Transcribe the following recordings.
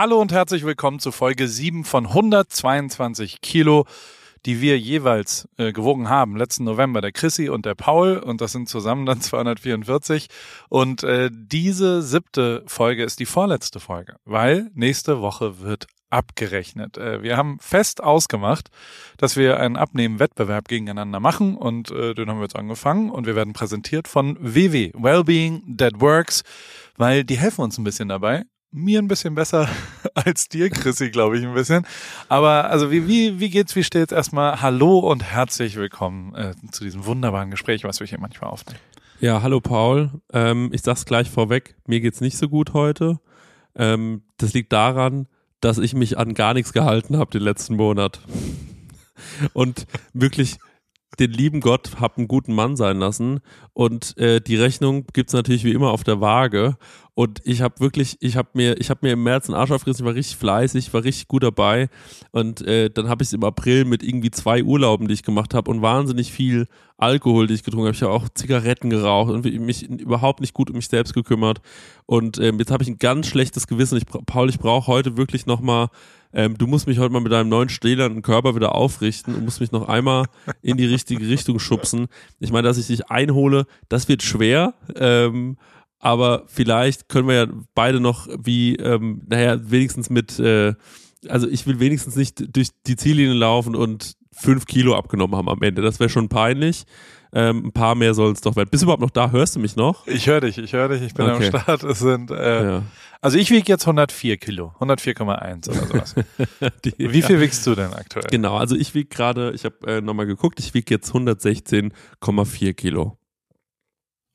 Hallo und herzlich willkommen zu Folge 7 von 122 Kilo, die wir jeweils äh, gewogen haben. Letzten November der Chrissy und der Paul und das sind zusammen dann 244. Und äh, diese siebte Folge ist die vorletzte Folge, weil nächste Woche wird abgerechnet. Äh, wir haben fest ausgemacht, dass wir einen Abnehmen-Wettbewerb gegeneinander machen und äh, den haben wir jetzt angefangen und wir werden präsentiert von WW, Wellbeing That Works, weil die helfen uns ein bisschen dabei. Mir ein bisschen besser als dir, Chrissy, glaube ich, ein bisschen. Aber also wie, wie, wie geht's, wie steht's? Erstmal Hallo und herzlich willkommen äh, zu diesem wunderbaren Gespräch, was wir hier manchmal aufnehmen. Ja, hallo Paul. Ähm, ich sag's gleich vorweg, mir geht's nicht so gut heute. Ähm, das liegt daran, dass ich mich an gar nichts gehalten habe den letzten Monat. Und wirklich den lieben Gott hab einen guten Mann sein lassen. Und äh, die Rechnung gibt's natürlich wie immer auf der Waage. Und ich habe wirklich, ich habe mir, ich habe mir im März einen Arsch aufgerissen, ich war richtig fleißig, war richtig gut dabei. Und äh, dann habe ich es im April mit irgendwie zwei Urlauben, die ich gemacht habe und wahnsinnig viel Alkohol, die ich getrunken habe. Ich habe auch Zigaretten geraucht und mich überhaupt nicht gut um mich selbst gekümmert. Und ähm, jetzt habe ich ein ganz schlechtes Gewissen. Ich, Paul, ich brauche heute wirklich nochmal ähm, du musst mich heute mal mit deinem neuen stählernen Körper wieder aufrichten und musst mich noch einmal in die richtige Richtung schubsen. Ich meine, dass ich dich einhole, das wird schwer. Ähm, aber vielleicht können wir ja beide noch wie, ähm, naja, wenigstens mit, äh, also ich will wenigstens nicht durch die Ziellinie laufen und fünf Kilo abgenommen haben am Ende. Das wäre schon peinlich. Ähm, ein paar mehr sollen es doch werden. Bist du überhaupt noch da? Hörst du mich noch? Ich höre dich, ich höre dich, ich bin okay. am Start. Es sind, äh, ja. also ich wiege jetzt 104 Kilo, 104,1 oder sowas. Die, Wie viel ja. wiegst du denn aktuell? Genau, also ich wiege gerade, ich habe äh, nochmal geguckt, ich wiege jetzt 116,4 Kilo.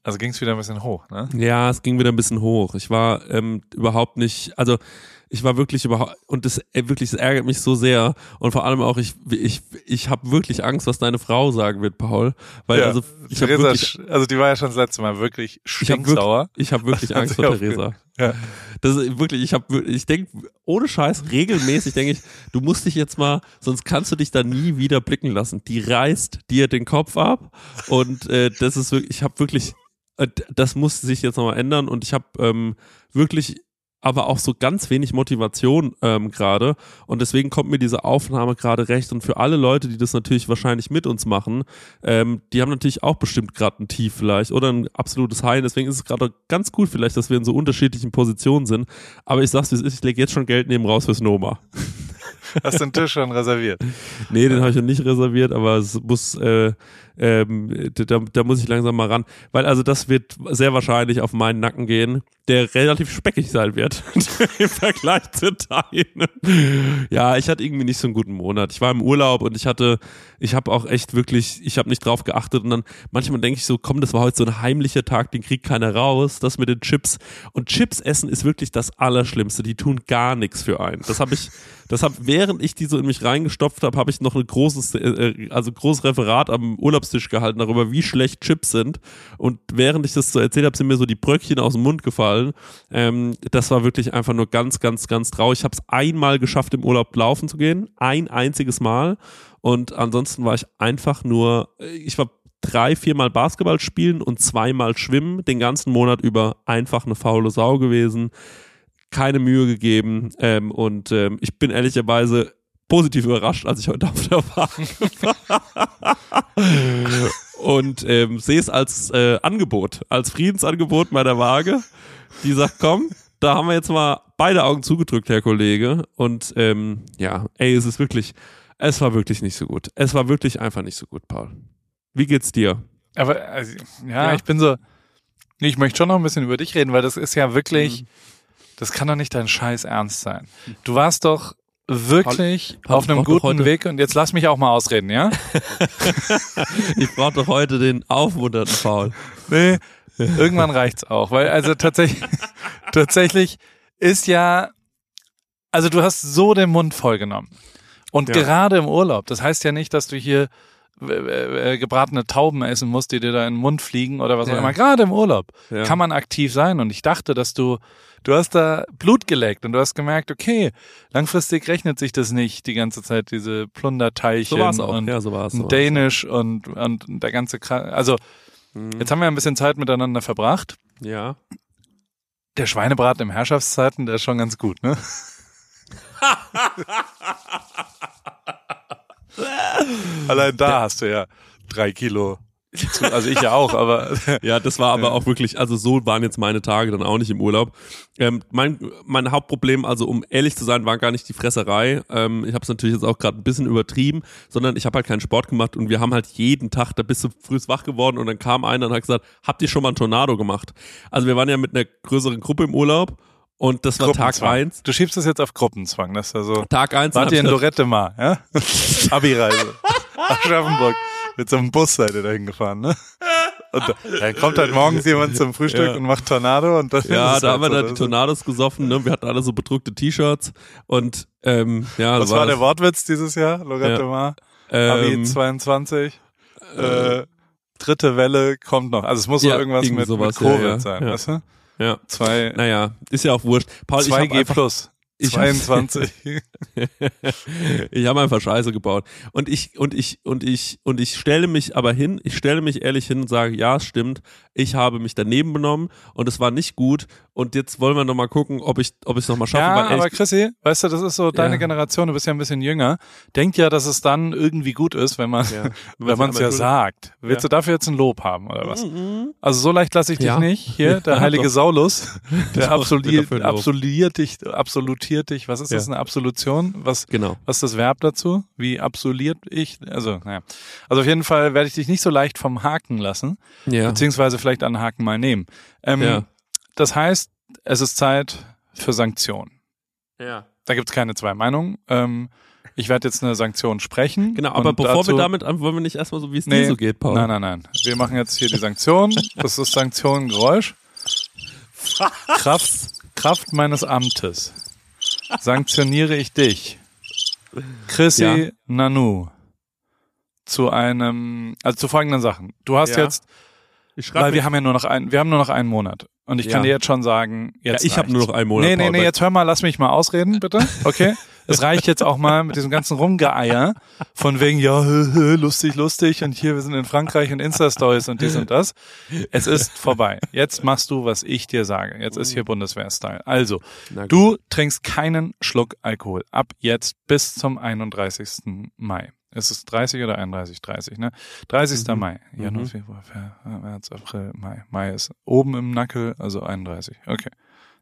Also ging es wieder ein bisschen hoch, ne? Ja, es ging wieder ein bisschen hoch. Ich war ähm, überhaupt nicht, also ich war wirklich überhaupt und das wirklich das ärgert mich so sehr und vor allem auch ich ich ich habe wirklich Angst, was deine Frau sagen wird, Paul, weil ja, also ich habe wirklich also die war ja schon das letzte Mal wirklich stinksauer. Ich habe wirklich, ich hab wirklich Angst vor Theresa. Ja. Das ist wirklich ich habe ich denke ohne Scheiß regelmäßig denke ich, du musst dich jetzt mal sonst kannst du dich da nie wieder blicken lassen. Die reißt dir den Kopf ab und äh, das ist wirklich ich habe wirklich äh, das muss sich jetzt nochmal ändern und ich habe ähm, wirklich aber auch so ganz wenig Motivation ähm, gerade. Und deswegen kommt mir diese Aufnahme gerade recht. Und für alle Leute, die das natürlich wahrscheinlich mit uns machen, ähm, die haben natürlich auch bestimmt gerade ein Tief vielleicht oder ein absolutes High. Deswegen ist es gerade ganz gut vielleicht, dass wir in so unterschiedlichen Positionen sind. Aber ich sag's, wie es ist, ich lege jetzt schon Geld neben raus fürs Noma. Hast du den Tisch schon reserviert? Nee, den habe ich noch nicht reserviert, aber es muss, äh, ähm, da, da muss ich langsam mal ran. Weil also das wird sehr wahrscheinlich auf meinen Nacken gehen, der relativ speckig sein wird im Vergleich zu deinem. Ja, ich hatte irgendwie nicht so einen guten Monat. Ich war im Urlaub und ich hatte, ich habe auch echt wirklich, ich habe nicht drauf geachtet und dann manchmal denke ich so, komm, das war heute so ein heimlicher Tag, den kriegt keiner raus, das mit den Chips. Und Chips essen ist wirklich das Allerschlimmste. Die tun gar nichts für einen. Das habe ich, das habe, während ich die so in mich reingestopft habe, habe ich noch ein großes, äh, äh also großes Referat am Urlaub Urlaubstisch gehalten darüber, wie schlecht Chips sind. Und während ich das so erzählt habe, sind mir so die Bröckchen aus dem Mund gefallen. Ähm, das war wirklich einfach nur ganz, ganz, ganz traurig. Ich habe es einmal geschafft, im Urlaub laufen zu gehen. Ein einziges Mal. Und ansonsten war ich einfach nur, ich war drei, viermal Basketball spielen und zweimal schwimmen, den ganzen Monat über einfach eine faule Sau gewesen. Keine Mühe gegeben ähm, und ähm, ich bin ehrlicherweise positiv überrascht, als ich heute auf der Waage war. und ähm, sehe es als äh, Angebot, als Friedensangebot meiner Waage, die sagt, komm, da haben wir jetzt mal beide Augen zugedrückt, Herr Kollege. Und ähm, ja, ey, es ist wirklich, es war wirklich nicht so gut. Es war wirklich einfach nicht so gut, Paul. Wie geht's dir? Aber also, ja, ja, ich bin so, ich möchte schon noch ein bisschen über dich reden, weil das ist ja wirklich, mhm. das kann doch nicht dein Scheiß Ernst sein. Du warst doch wirklich Paul, auf einem guten Weg und jetzt lass mich auch mal ausreden, ja? ich brauche doch heute den aufmunternden Paul. Nee, irgendwann reicht's auch, weil also tatsächlich tatsächlich ist ja also du hast so den Mund voll genommen. Und ja. gerade im Urlaub, das heißt ja nicht, dass du hier äh, gebratene Tauben essen musst, die dir da in den Mund fliegen oder was ja. auch immer. Gerade im Urlaub ja. kann man aktiv sein. Und ich dachte, dass du, du hast da Blut geleckt und du hast gemerkt, okay, langfristig rechnet sich das nicht, die ganze Zeit diese Plunderteilchen so und, ja, so war's, so Dänisch und, und der ganze Kram. Also, mhm. jetzt haben wir ein bisschen Zeit miteinander verbracht. Ja. Der Schweinebraten im Herrschaftszeiten, der ist schon ganz gut, ne? Allein da hast du ja drei Kilo. Zu- Also ich ja auch, aber Ja, das war aber auch wirklich, also so waren jetzt meine Tage dann auch nicht im Urlaub. Ähm, mein, mein Hauptproblem, also um ehrlich zu sein, war gar nicht die Fresserei. Ähm, ich habe es natürlich jetzt auch gerade ein bisschen übertrieben, sondern ich habe halt keinen Sport gemacht und wir haben halt jeden Tag, da bist du früh wach geworden und dann kam einer und hat gesagt, habt ihr schon mal einen Tornado gemacht? Also wir waren ja mit einer größeren Gruppe im Urlaub und das war Tag eins. Du schiebst es jetzt auf Gruppenzwang. Das ist ja so. Tag eins. Wart ihr in Lorette mal, ja? Abi-Reise. Aschaffenburg. Mit so einem Bus seid ihr da hingefahren, ne? Und da, dann kommt halt morgens jemand zum Frühstück Ja. und macht Tornado und dann Ja, da halt haben wir so, da die Tornados gesoffen, ne? Wir hatten alle so bedruckte T-Shirts und ähm, ja, Was da war der Wortwitz dieses Jahr? Lorette Ja. Mar. Abi ähm, 22. Äh, dritte Welle kommt noch. Also es muss Ja, doch irgendwas mit, sowas, mit Covid ja, sein, ja. weißt du? ja, Zwei, naja, ist ja auch wurscht. Paul, ich habe 2G einfach, plus. Ich hab- 22. ich habe einfach Scheiße gebaut und ich und ich und ich und ich stelle mich aber hin, ich stelle mich ehrlich hin und sage, ja, es stimmt, ich habe mich daneben benommen und es war nicht gut und jetzt wollen wir noch mal gucken, ob ich ob ich es noch mal schaffe, Ja, aber Chrissy, weißt du, das ist so deine Ja. Generation, du bist ja ein bisschen jünger. Denkt ja, dass es dann irgendwie gut ist, wenn man Ja. wenn man es ja sagt. Willst Ja. du dafür jetzt ein Lob haben oder was? Mhm. Also so leicht lasse ich dich Ja. nicht. Hier, der Ja, heilige doch. Saulus, der absolviert, absolviert dich, absolutiert dich. Was ist Ja. das, eine Absolution? Was, Genau. was ist das Verb dazu? Wie absolviert ich? Also, naja. Also auf jeden Fall werde ich dich nicht so leicht vom Haken lassen, Ja. beziehungsweise vielleicht einen Haken mal nehmen. Ähm, Ja. Das heißt, es ist Zeit für Sanktionen. Ja. Da gibt's keine zwei Meinungen. Ähm, ich werde jetzt eine Sanktion sprechen. Genau, aber bevor dazu, wir damit an, wollen wir nicht erstmal so, wie es Nee, dir so geht, Paul. Nein, nein, nein. Wir machen jetzt hier die Sanktion. Das ist Sanktionengeräusch. Kraft, Kraft meines Amtes sanktioniere ich dich, Chrissy Ja. Nanu, zu einem, also zu folgenden Sachen. Du hast Ja. jetzt, Ich weil wir haben ja nur noch ein, wir haben nur noch einen Monat. Und ich kann Ja. dir jetzt schon sagen, ja, jetzt ich habe nur noch einen Monat. Nee, nee, nee, jetzt hör mal, lass mich mal ausreden, bitte. Okay? Es reicht jetzt auch mal mit diesem ganzen Rumgeeier von wegen, ja, hö, hö, lustig, lustig und hier, wir sind in Frankreich und Insta-Stories und dies und das. Es ist vorbei. Jetzt machst du, was ich dir sage. Jetzt ist hier Bundeswehr-Style. Also, du trinkst keinen Schluck Alkohol. Ab jetzt bis zum 31. Mai. Ist es 30 oder 31? 30, ne? 30. Mhm. Mai. Januar, Mhm. Februar, Fe- März, April, Mai. Mai ist oben im Nackel, also 31. Okay.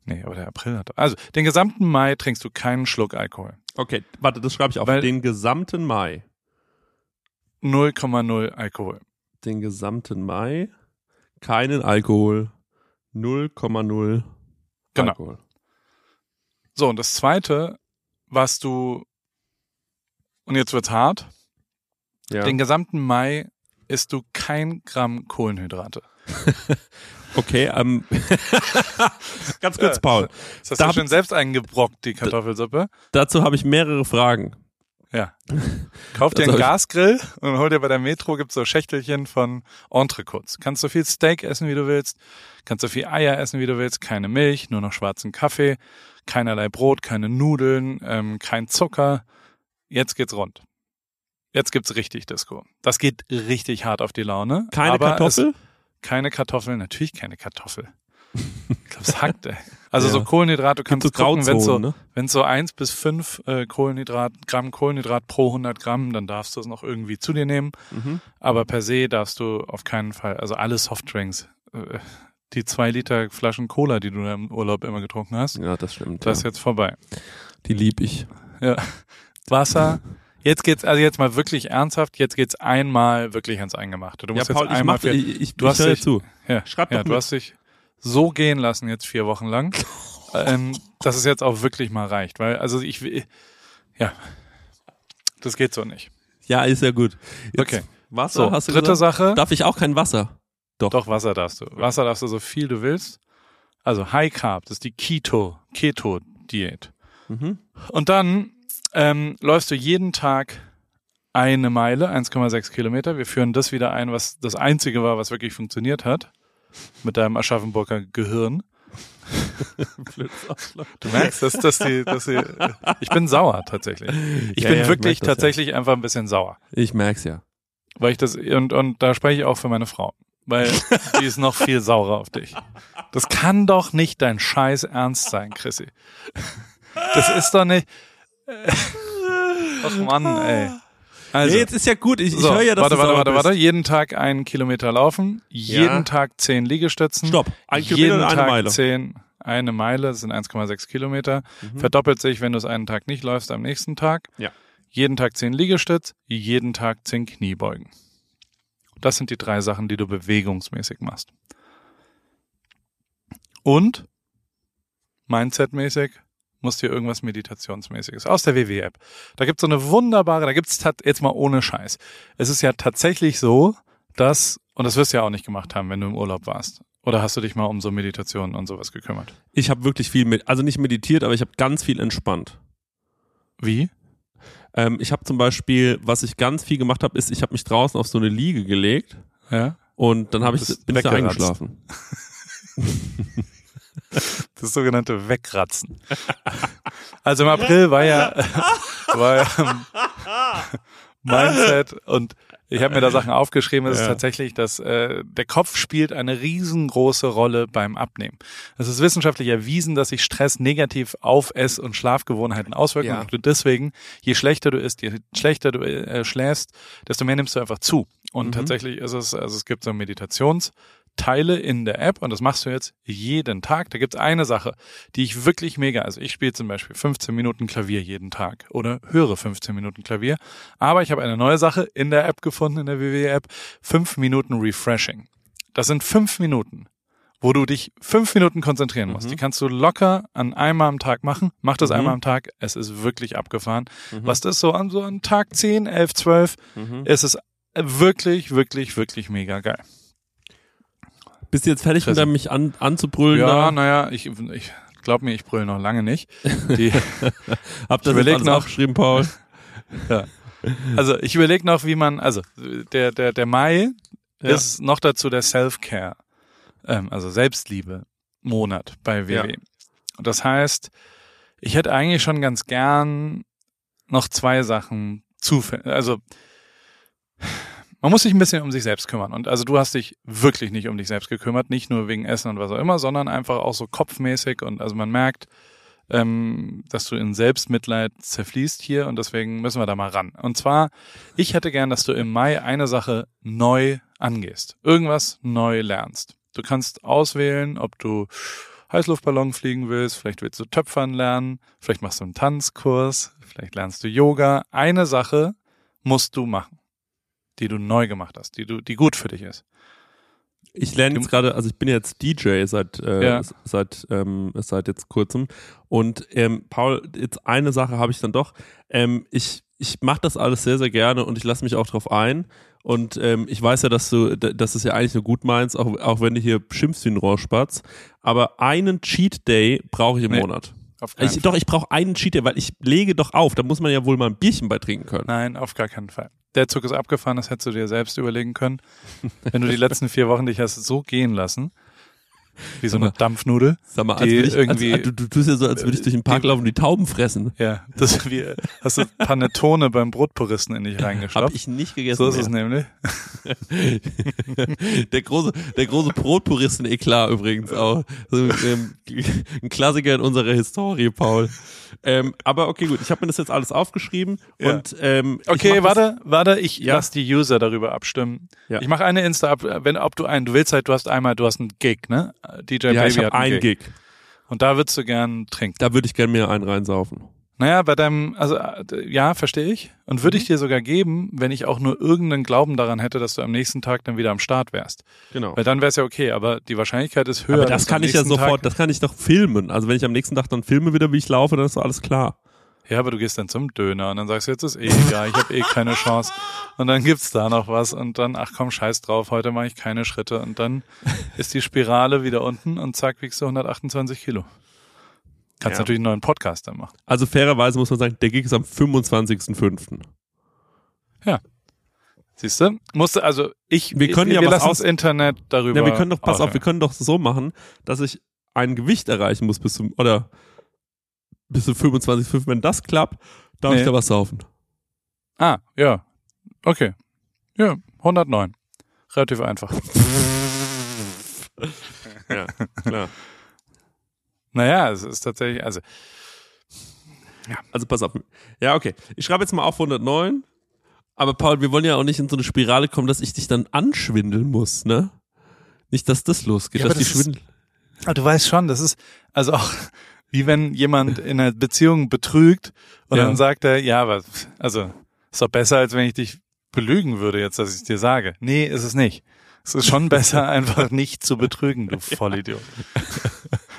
Nee, aber der April hat. Also, den gesamten Mai trinkst du keinen Schluck Alkohol. Okay, warte, das schreibe ich auf. Weil- den gesamten Mai. 0,0 Alkohol. Den gesamten Mai. Keinen Alkohol. 0,0 Genau. Alkohol. So, und das zweite, was du, und jetzt wird's hart, Ja. den gesamten Mai isst du kein Gramm Kohlenhydrate. Okay, ähm. ganz kurz. Paul. Das hast Da du hab schön selbst eingebrockt, die Kartoffelsuppe. Dazu habe ich mehrere Fragen. Ja. Kauf dir Das einen Gasgrill und hol dir bei der Metro, gibt's so Schächtelchen von Entrecotes. Kannst so viel Steak essen, wie du willst. Kannst so viel Eier essen, wie du willst. Keine Milch, nur noch schwarzen Kaffee. Keinerlei Brot, keine Nudeln, ähm, kein Zucker. Jetzt geht's rund. Jetzt gibt's richtig Disco. Das geht richtig hart auf die Laune. Keine aber Kartoffel? Keine Kartoffel, natürlich keine Kartoffel. Ich glaube, es hackt, ey. Also Ja. so Kohlenhydrate, du kannst so gucken, wenn so, ne? wenn so eins bis fünf äh, Kohlenhydrat, Gramm Kohlenhydrat pro 100 Gramm, dann darfst du es noch irgendwie zu dir nehmen. Mhm. Aber per se darfst du auf keinen Fall, also alle Softdrinks, äh, die zwei Liter Flaschen Cola, die du im Urlaub immer getrunken hast, Ja, das stimmt. das ist ja. jetzt vorbei. Die lieb ich. Ja. Wasser. Jetzt geht's, also jetzt mal wirklich ernsthaft, jetzt geht's einmal wirklich ans Eingemachte. Du Ja, musst Paul, jetzt ich, einmal mach, für, ich, ich, du ich hast dich- zu. ja, schreib ja, doch du mit. hast dich so gehen lassen jetzt vier Wochen lang, ähm, dass es jetzt auch wirklich mal reicht, weil, also ich, ja, das geht so nicht. Ja, ist ja gut. Jetzt Okay. Wasser, So, hast du dritte gesagt? Sache. Darf ich auch kein Wasser? Doch, Wasser darfst du. Wasser darfst du so viel du willst. Also High Carb, das ist die Keto, Keto-Diät. Mhm. Und dann ähm, läufst du jeden Tag eine Meile, 1,6 Kilometer. Wir führen das wieder ein, was das Einzige war, was wirklich funktioniert hat. Mit deinem Aschaffenburger Gehirn. Du merkst, dass, dass die, dass die, ich bin sauer tatsächlich. Ich Ja, bin ja, ich wirklich merk das, ja. tatsächlich einfach ein bisschen sauer. Ich merk's ja. Weil ich das, und, und da spreche ich auch für meine Frau. Weil die ist noch viel saurer auf dich. Das kann doch nicht dein Scheiß Ernst sein, Chrissy. Das ist doch nicht, Ach Mann, ey. Also, nee, jetzt ist ja gut. Ich, ich so, höre ja, dass warte, warte, warte, warte. Jeden Tag einen Kilometer laufen, jeden Ja. Tag zehn Liegestützen. Stopp. Ein jeden Kilometer oder eine Tag Meile? zehn, eine Meile, das sind 1,6 Kilometer. Mhm. Verdoppelt sich, wenn du es einen Tag nicht läufst, am nächsten Tag. Ja. Jeden Tag zehn Liegestütz, jeden Tag zehn Kniebeugen. Das sind die drei Sachen, die du bewegungsmäßig machst. Und Mindsetmäßig musst dir irgendwas Meditationsmäßiges aus der WW-App. Da gibt's so eine wunderbare, da gibt's jetzt mal ohne Scheiß. Es ist ja tatsächlich so, dass, und das wirst du ja auch nicht gemacht haben, wenn du im Urlaub warst. Oder hast du dich mal um so Meditationen und sowas gekümmert? Ich habe wirklich viel mit, also nicht meditiert, aber ich habe ganz viel entspannt. Wie? Ähm, ich habe zum Beispiel, was ich ganz viel gemacht habe, ist, ich habe mich draußen auf so eine Liege gelegt Ja? und dann habe ich, bin ich da eingeschlafen. Das sogenannte Wegratzen. Also im April war ja, war ja Mindset und ich habe mir da Sachen aufgeschrieben. Es ist Ja. tatsächlich, dass äh, der Kopf spielt eine riesengroße Rolle beim Abnehmen. Es ist wissenschaftlich erwiesen, dass sich Stress negativ auf Ess- und Schlafgewohnheiten auswirkt Ja. und deswegen, je schlechter du isst, je schlechter du äh, schläfst, desto mehr nimmst du einfach zu. Und Mhm. tatsächlich ist es, also es gibt so Meditations Teile in der App und das machst du jetzt jeden Tag. Da gibt es eine Sache, die ich wirklich mega, also ich spiele zum Beispiel 15 Minuten Klavier jeden Tag oder höre 15 Minuten Klavier, aber ich habe eine neue Sache in der App gefunden, in der WWE-App, 5 Minuten Refreshing. Das sind 5 Minuten, wo du dich 5 Minuten konzentrieren musst. Mhm. Die kannst du locker an einmal am Tag machen. Mach das Mhm. einmal am Tag, es ist wirklich abgefahren. Mhm. Was das so an so an Tag 10, 11, 12, Mhm. ist es wirklich, wirklich, wirklich mega geil. Bist du jetzt fertig, mit Interesse. deinem mich an, anzubrüllen? Ja, naja, ich, ich glaub mir, ich brülle noch lange nicht. Die, Hab das überleg jetzt alles noch. aufgeschrieben, Paul? also ich überlege noch, wie man, also der, der, der Mai Ja. ist noch dazu der Self-Care, ähm, also Selbstliebe Monat bei WW. Ja. Und das heißt, ich hätte eigentlich schon ganz gern noch zwei Sachen zufällig, also man muss sich ein bisschen um sich selbst kümmern. Und also du hast dich wirklich nicht um dich selbst gekümmert, nicht nur wegen Essen und was auch immer, sondern einfach auch so kopfmäßig. Und also man merkt, ähm, dass du in Selbstmitleid zerfließt hier und deswegen müssen wir da mal ran. Und zwar, ich hätte gern, dass du im Mai eine Sache neu angehst. Irgendwas neu lernst. Du kannst auswählen, ob du Heißluftballon fliegen willst, vielleicht willst du Töpfern lernen, vielleicht machst du einen Tanzkurs, vielleicht lernst du Yoga. Eine Sache musst du machen, die du neu gemacht hast, die du, die gut für dich ist. Ich lerne jetzt gerade, also ich bin jetzt DJ seit äh, Ja. seit ähm, seit jetzt kurzem und ähm, Paul, jetzt eine Sache habe ich dann doch. Ähm, ich ich mache das alles sehr sehr gerne und ich lasse mich auch drauf ein und ähm, ich weiß ja, dass du, dass es ja eigentlich nur gut meinst, auch auch wenn du hier schimpfst wie ein Rohrspatz. Aber einen Cheat Day brauche ich im Nee, Monat. Ich, doch, ich brauche einen Cheat Day, weil ich lege doch auf. Da muss man ja wohl mal ein Bierchen bei trinken können. Nein, auf gar keinen Fall. Der Zug ist abgefahren, das hättest du dir selbst überlegen können. Wenn du die letzten vier Wochen dich hast so gehen lassen, wie so eine Dampfnudel. Sag mal, als Die ich, irgendwie- als, du, du tust ja so, als würde ich durch den Park die- laufen und die Tauben fressen. Ja, das ist wie, hast du Panettone beim Brotpuristen in dich Hab reingestopft. ich nicht gegessen. So ist es nämlich. der große, der große Brotpuristen-Eklat übrigens auch. So, ähm, ein Klassiker in unserer Historie, Paul. Ähm, aber okay, gut, ich habe mir das jetzt alles aufgeschrieben Ja. und ähm, Okay, warte, warte, ich Ja. lass die User darüber abstimmen. Ja. Ich mache eine Insta ab, wenn ob du einen, du willst halt, du hast einmal, du hast einen Gig, ne? DJ Ja, Baby ich hat einen einen Gig. Und da würdest du gern trinken. Da würde ich gerne mir einen reinsaufen. Naja, bei deinem, also äh, ja, verstehe ich. Und würde Mhm. ich dir sogar geben, wenn ich auch nur irgendeinen Glauben daran hätte, dass du am nächsten Tag dann wieder am Start wärst. Genau. Weil dann wäre es ja okay, aber die Wahrscheinlichkeit ist höher. Aber das kann ich ja sofort, Tag, das kann ich doch filmen. Also wenn ich am nächsten Tag dann filme wieder, wie ich laufe, dann ist alles klar. Ja, aber du gehst dann zum Döner und dann sagst du, jetzt ist eh egal, ich habe eh keine Chance. Und dann gibt's da noch was und dann, ach komm, scheiß drauf, heute mache ich keine Schritte. Und dann ist die Spirale wieder unten und zack, wiegst du 128 Kilo. Kannst Ja. natürlich einen neuen Podcast dann machen. Also fairerweise muss man sagen, der Gig ist am 25.05. Siehst du? Musste, also ich, Wir können ich, ja wir was aus- das Internet darüber. Ja, wir können doch, pass auf, wir können doch so machen, dass ich ein Gewicht erreichen muss bis zum, oder bis zum 25,5. Wenn das klappt, darf Nee. ich da was saufen. Ah, ja. Okay. Ja, 109. Relativ einfach. Ja, klar. Naja, es ist tatsächlich, also Ja. Also pass auf. Ja, okay. Ich schreibe jetzt mal auf 109. Aber Paul, wir wollen ja auch nicht in so eine Spirale kommen, dass ich dich dann anschwindeln muss, ne? Nicht, dass das losgeht, Ja, dass die das ist- Schwindel. Aber du weißt schon, das ist also auch wie wenn jemand in einer Beziehung betrügt und Ja. dann sagt er, ja, aber also ist doch besser, als wenn ich dich belügen würde, jetzt, dass ich dir sage. Nee, ist es nicht. Es ist schon besser, einfach nicht zu betrügen, du Vollidiot.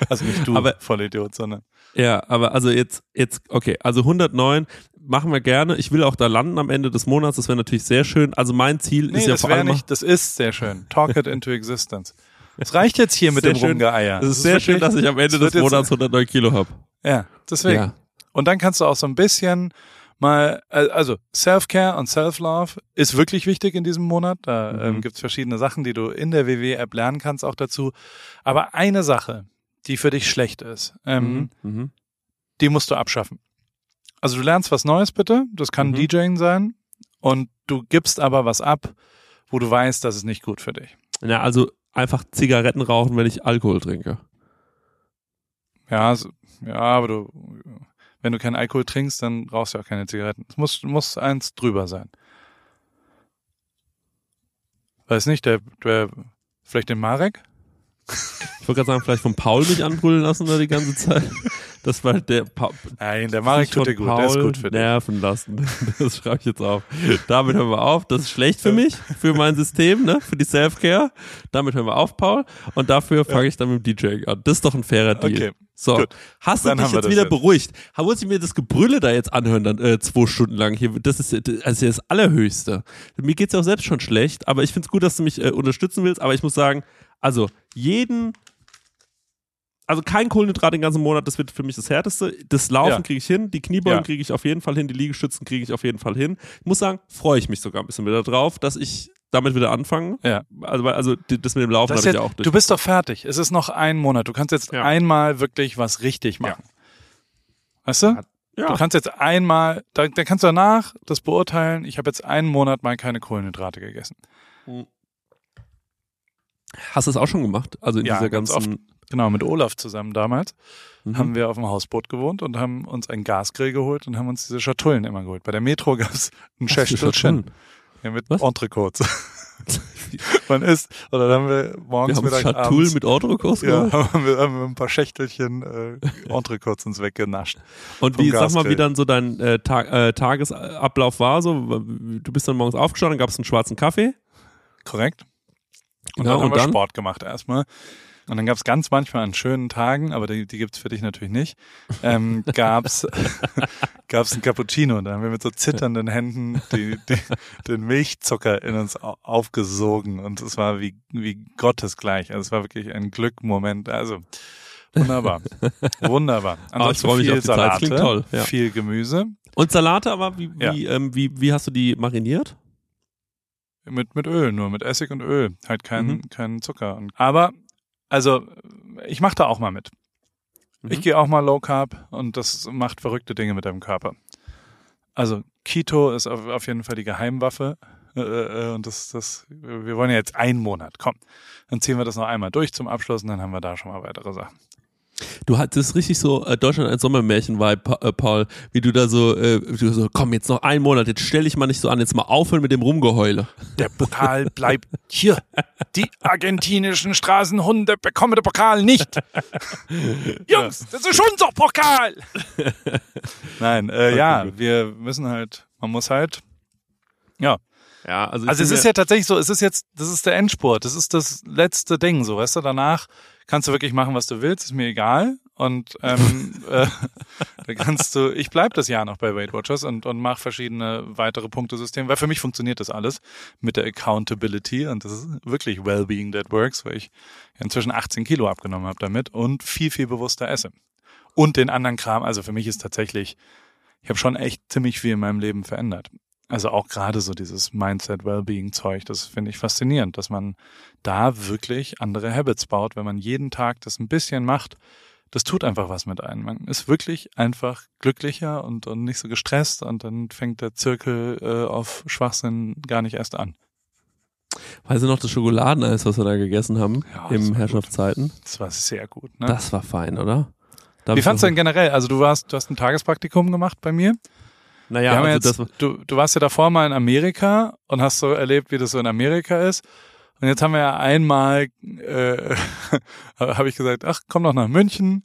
Also nicht du Aber- Vollidiot, sondern Ja, aber also jetzt, jetzt, okay, also 109 machen wir gerne. Ich will auch da landen am Ende des Monats, das wäre natürlich sehr schön. Also mein Ziel nee, ist ja vor allem. nicht, das ist sehr schön. Talk it into existence. Es reicht jetzt hier mit Sehr dem schön. Rumgeeier. Es ist sehr schön, dass ich am Ende des Monats 109 Kilo habe. Ja, deswegen. Ja. Und dann kannst du auch so ein bisschen mal, also Self-Care und Self-Love ist wirklich wichtig in diesem Monat. Da Mhm. ähm, gibt es verschiedene Sachen, die du in der WW-App lernen kannst auch dazu. Aber eine Sache, die für dich schlecht ist, ähm, Mhm. Mhm. die musst du abschaffen. Also du lernst was Neues bitte, das kann Mhm. DJing sein und du gibst aber was ab, wo du weißt, das ist nicht gut für dich. Ja, also einfach Zigaretten rauchen, wenn ich Alkohol trinke. Ja, ja, aber du, wenn du keinen Alkohol trinkst, dann rauchst du auch keine Zigaretten. Es muss, muss eins drüber sein. Weiß nicht, der, der, vielleicht den Marek? Ich wollte gerade sagen, vielleicht von Paul mich anbrüllen lassen da die ganze Zeit. Das war der pa Nein, der Marek tut dir gut, der ist Paul gut für dich. nerven lassen. Das schreibe ich jetzt auf. Damit hören wir auf. Das ist schlecht für mich, für mein System, ne? für die Self-Care. Damit hören wir auf, Paul. Und dafür fange ich dann mit dem DJing an. Das ist doch ein fairer Deal. Okay, So, gut. hast du Dann dich jetzt wieder jetzt. beruhigt? Muss ich mir das Gebrülle da jetzt anhören, dann äh, zwei Stunden lang hier? Das ist ja das Allerhöchste. Mir geht's ja auch selbst schon schlecht, aber ich find's gut, dass du mich äh, unterstützen willst. Aber ich muss sagen, also jeden, also kein Kohlenhydrat den ganzen Monat, das wird für mich das Härteste. Das Laufen Ja. kriege ich hin, die Kniebeugen Ja. kriege ich auf jeden Fall hin, die Liegestützen kriege ich auf jeden Fall hin. Ich muss sagen, freue ich mich sogar ein bisschen wieder drauf, dass ich damit wieder anfange. Ja. Also, also das mit dem Laufen habe ich ja auch durch. du bist doch fertig. Es ist noch ein Monat. Du kannst jetzt Ja. einmal wirklich was richtig machen. Weißt du? ja. Du kannst jetzt einmal, da, da kannst du danach das beurteilen. Ich habe jetzt einen Monat mal keine Kohlenhydrate gegessen. Hast du das auch schon gemacht? Also in Ja, dieser ganz ganzen. Genau, mit Olaf zusammen damals Mhm. haben wir auf dem Hausboot gewohnt und haben uns einen Gasgrill geholt und haben uns diese Schatullen immer geholt. Bei der Metro gab's ein Was für Schächtelchen ja, mit Was? Entrecotes. Man isst, oder dann haben wir Wir morgens, haben Mittag, Schatull abends, mit Autokurs ja, haben wir, haben wir ein paar Schächtelchen äh, Entrecotes uns weggenascht. Und wie, sag mal, wie Gasgrill. dann so dein äh, Tag, äh, Tagesablauf war. So, du bist dann morgens aufgestanden, gab es einen schwarzen Kaffee. Korrekt? Und Ja, dann haben und wir dann? Sport gemacht erstmal. Und dann gab's ganz manchmal an schönen Tagen, aber die, die gibt's für dich natürlich nicht, ähm, gab's gab's ein Cappuccino. Da haben wir mit so zitternden Händen die, die, den Milchzucker in uns au- aufgesogen und es war wie, wie gottesgleich. Also es war wirklich ein Glückmoment. Also wunderbar. Wunderbar. Ah, freu mich viel Salate, toll, ja. viel Gemüse. Und Salate, aber wie, Ja. wie, ähm, wie, wie hast du die mariniert? Mit, mit Öl, nur mit Essig und Öl. Halt kein, Mhm. kein Zucker. Aber, also, ich mache da auch mal mit. Ich Mhm. gehe auch mal Low Carb und das macht verrückte Dinge mit deinem Körper. Also, Keto ist auf, auf jeden Fall die Geheimwaffe. Äh, äh, und das, das, wir wollen ja jetzt einen Monat. Komm, dann ziehen wir das noch einmal durch zum Abschluss und dann haben wir da schon mal weitere Sachen. Du hattest richtig so äh, Deutschland ein Sommermärchen-Vibe, Pa- äh, Paul, wie du da so, äh, du so, komm, jetzt noch einen Monat, jetzt stell dich mal nicht so an, jetzt mal aufhören mit dem Rumgeheule. Der Pokal bleibt hier. Die argentinischen Straßenhunde bekommen den Pokal nicht. Jungs, das ist unser Pokal. Nein, äh, ja, gut. wir müssen halt, man muss halt, ja. Ja, also, Also es ist ja tatsächlich so, es ist jetzt, das ist der Endspurt, das ist das letzte Ding, so, weißt du, danach kannst du wirklich machen, was du willst, ist mir egal. Und ähm, äh, da kannst du, ich bleib das Jahr noch bei Weight Watchers und, und mache verschiedene weitere Punktesysteme, weil für mich funktioniert das alles mit der Accountability und das ist wirklich Wellbeing that works, weil ich inzwischen 18 Kilo abgenommen habe damit und viel, viel bewusster esse. Und den anderen Kram, also für mich ist tatsächlich, ich habe schon echt ziemlich viel in meinem Leben verändert. Also auch gerade so dieses Mindset-Wellbeing-Zeug, das finde ich faszinierend, dass man da wirklich andere Habits baut, wenn man jeden Tag das ein bisschen macht. Das tut einfach was mit einem. Man ist wirklich einfach glücklicher und, und nicht so gestresst und dann fängt der Zirkel äh, auf Schwachsinn gar nicht erst an. Weißt du noch das Schokoladeneis, was wir da gegessen haben Ja, im gut. Herrschaftszeiten? Das war sehr gut. Ne? Das war fein, oder? Da Wie fandst du denn generell? Also du warst, du hast ein Tagespraktikum gemacht bei mir. Naja, also jetzt, das, du, du warst ja davor mal in Amerika und hast so erlebt, wie das so in Amerika ist. Und jetzt haben wir ja einmal, äh, habe ich gesagt, ach, komm doch nach München.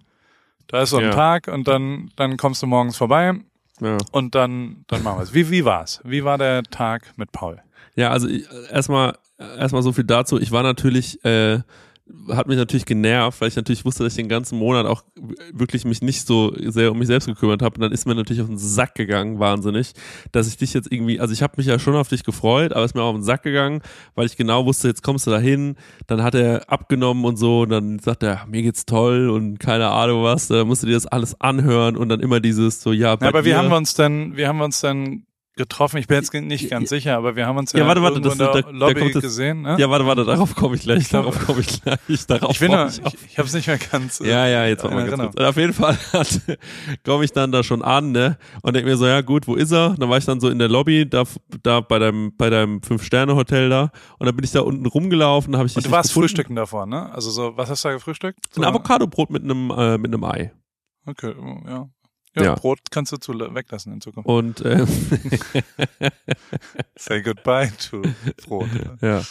Da ist so ein Ja. Tag und dann, dann kommst du morgens vorbei ja. und dann, dann machen wir es. Wie, wie war's? Wie war der Tag mit Paul? Ja, also erstmal erstmal so viel dazu. Ich war natürlich, äh, hat mich natürlich genervt, weil ich natürlich wusste, dass ich den ganzen Monat auch wirklich mich nicht so sehr um mich selbst gekümmert habe. Und dann ist mir natürlich auf den Sack gegangen, wahnsinnig, dass ich dich jetzt irgendwie, also ich habe mich ja schon auf dich gefreut, aber es ist mir auch auf den Sack gegangen, weil ich genau wusste, jetzt kommst du dahin, dann hat er abgenommen und so. Und dann sagt er, mir geht's toll und keine Ahnung was, da musst du dir das alles anhören. Und dann immer dieses so, ja, Ja, aber wie haben wir uns denn, wie haben wir uns denn getroffen? Ich bin jetzt nicht ganz sicher, aber wir haben uns ja, Ja, warte, warte, das- in der da- da Lobby das- gesehen. Ne? Ja, warte, warte, darauf komme ich gleich, darauf komme ich gleich, darauf ich bin da, ich, ich habe es nicht mehr ganz. äh, Ja, ja, jetzt in mal ganz Erinnerung. kurz. Auf jeden Fall komme ich dann da schon an, ne? Und denke mir so, ja gut, wo ist er? Dann war ich dann so in der Lobby, da, da bei deinem, bei deinem Fünf-Sterne-Hotel da. Und dann bin ich da unten rumgelaufen, habe ich Und du warst gefunden. frühstücken davor, ne? Also so, was hast du da gefrühstückt? So, Ein Avocadobrot mit einem, äh, mit einem Ei. Okay, ja. Ja. Ja. Brot kannst du zu weglassen in Zukunft. Und äh, Say goodbye to Brot. ja.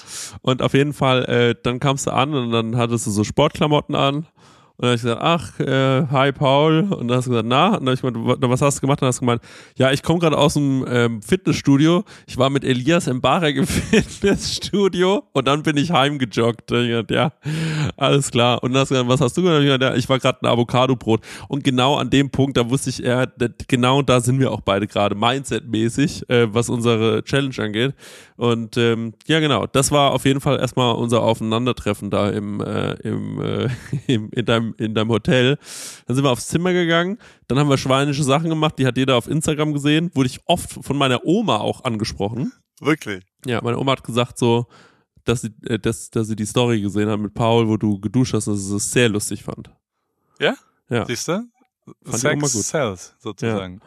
Und auf jeden Fall, äh, dann kamst du an und dann hattest du so Sportklamotten an. Und dann habe ich gesagt, ach, äh, hi Paul. Und dann hast du gesagt, na? Und dann habe ich gemeint, wa- was hast du gemacht? Und dann hast du gemeint, ja, ich komme gerade aus dem ähm, Fitnessstudio. Ich war mit Elias im Barek im Fitnessstudio und dann bin ich heimgejoggt. Und ich gesagt, ja, alles klar. Und dann hast du gesagt, was hast du gemacht? Ich gesagt, ja, ich war gerade ein Avocadobrot. Und genau an dem Punkt, da wusste ich, das- genau da sind wir auch beide gerade, Mindset-mäßig, äh, was unsere Challenge angeht. Und ähm, ja, genau, das war auf jeden Fall erstmal unser Aufeinandertreffen da im, äh, im, äh, im, in, deinem, in deinem Hotel. Dann sind wir aufs Zimmer gegangen, dann haben wir schweinische Sachen gemacht, die hat jeder auf Instagram gesehen, wurde ich oft von meiner Oma auch angesprochen. Wirklich. Ja, meine Oma hat gesagt so, dass sie, äh, dass, dass sie die Story gesehen hat mit Paul, wo du geduscht hast dass sie es sehr lustig fand. Ja? Ja. Siehst du? auch Sex sells, sozusagen.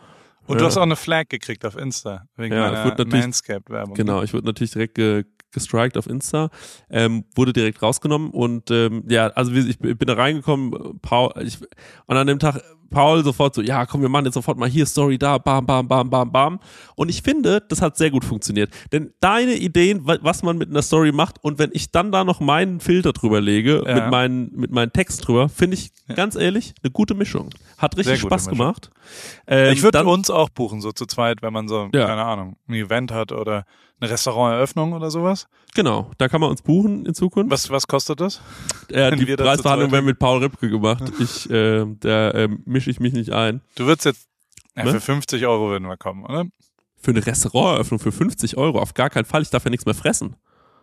Und Ja. du hast auch eine Flag gekriegt auf Insta, wegen Ja, meiner Manscaped-Werbung. Genau, ich wurde natürlich direkt ge gestrikt auf Insta, ähm, wurde direkt rausgenommen und ähm, ja, also ich bin da reingekommen, Paul, ich, und an dem Tag Paul sofort so, ja komm, wir machen jetzt sofort mal hier Story da, bam, bam, bam, bam, bam. Und ich finde, das hat sehr gut funktioniert. Denn deine Ideen, wa- was man mit einer Story macht und wenn ich dann da noch meinen Filter drüber lege, Ja. mit, meinen, mit meinem Text drüber, finde ich Ja. ganz ehrlich eine gute Mischung. Hat richtig Spaß Mischung. gemacht. Ähm, Ich würde uns auch buchen, so zu zweit, wenn man so, Ja. keine Ahnung, ein Event hat oder eine Restauranteröffnung oder sowas. Genau, da kann man uns buchen in Zukunft. Was, was kostet das? Äh, die wir da zu Preisverhandlung zweit werden mit Paul Ripke gemacht. Ich, äh, da äh, mische ich mich nicht ein. Du würdest jetzt, ja, Ne? für 50 Euro würden wir kommen, oder? Für eine Restauranteröffnung für 50 Euro, auf gar keinen Fall. Ich darf ja nichts mehr fressen.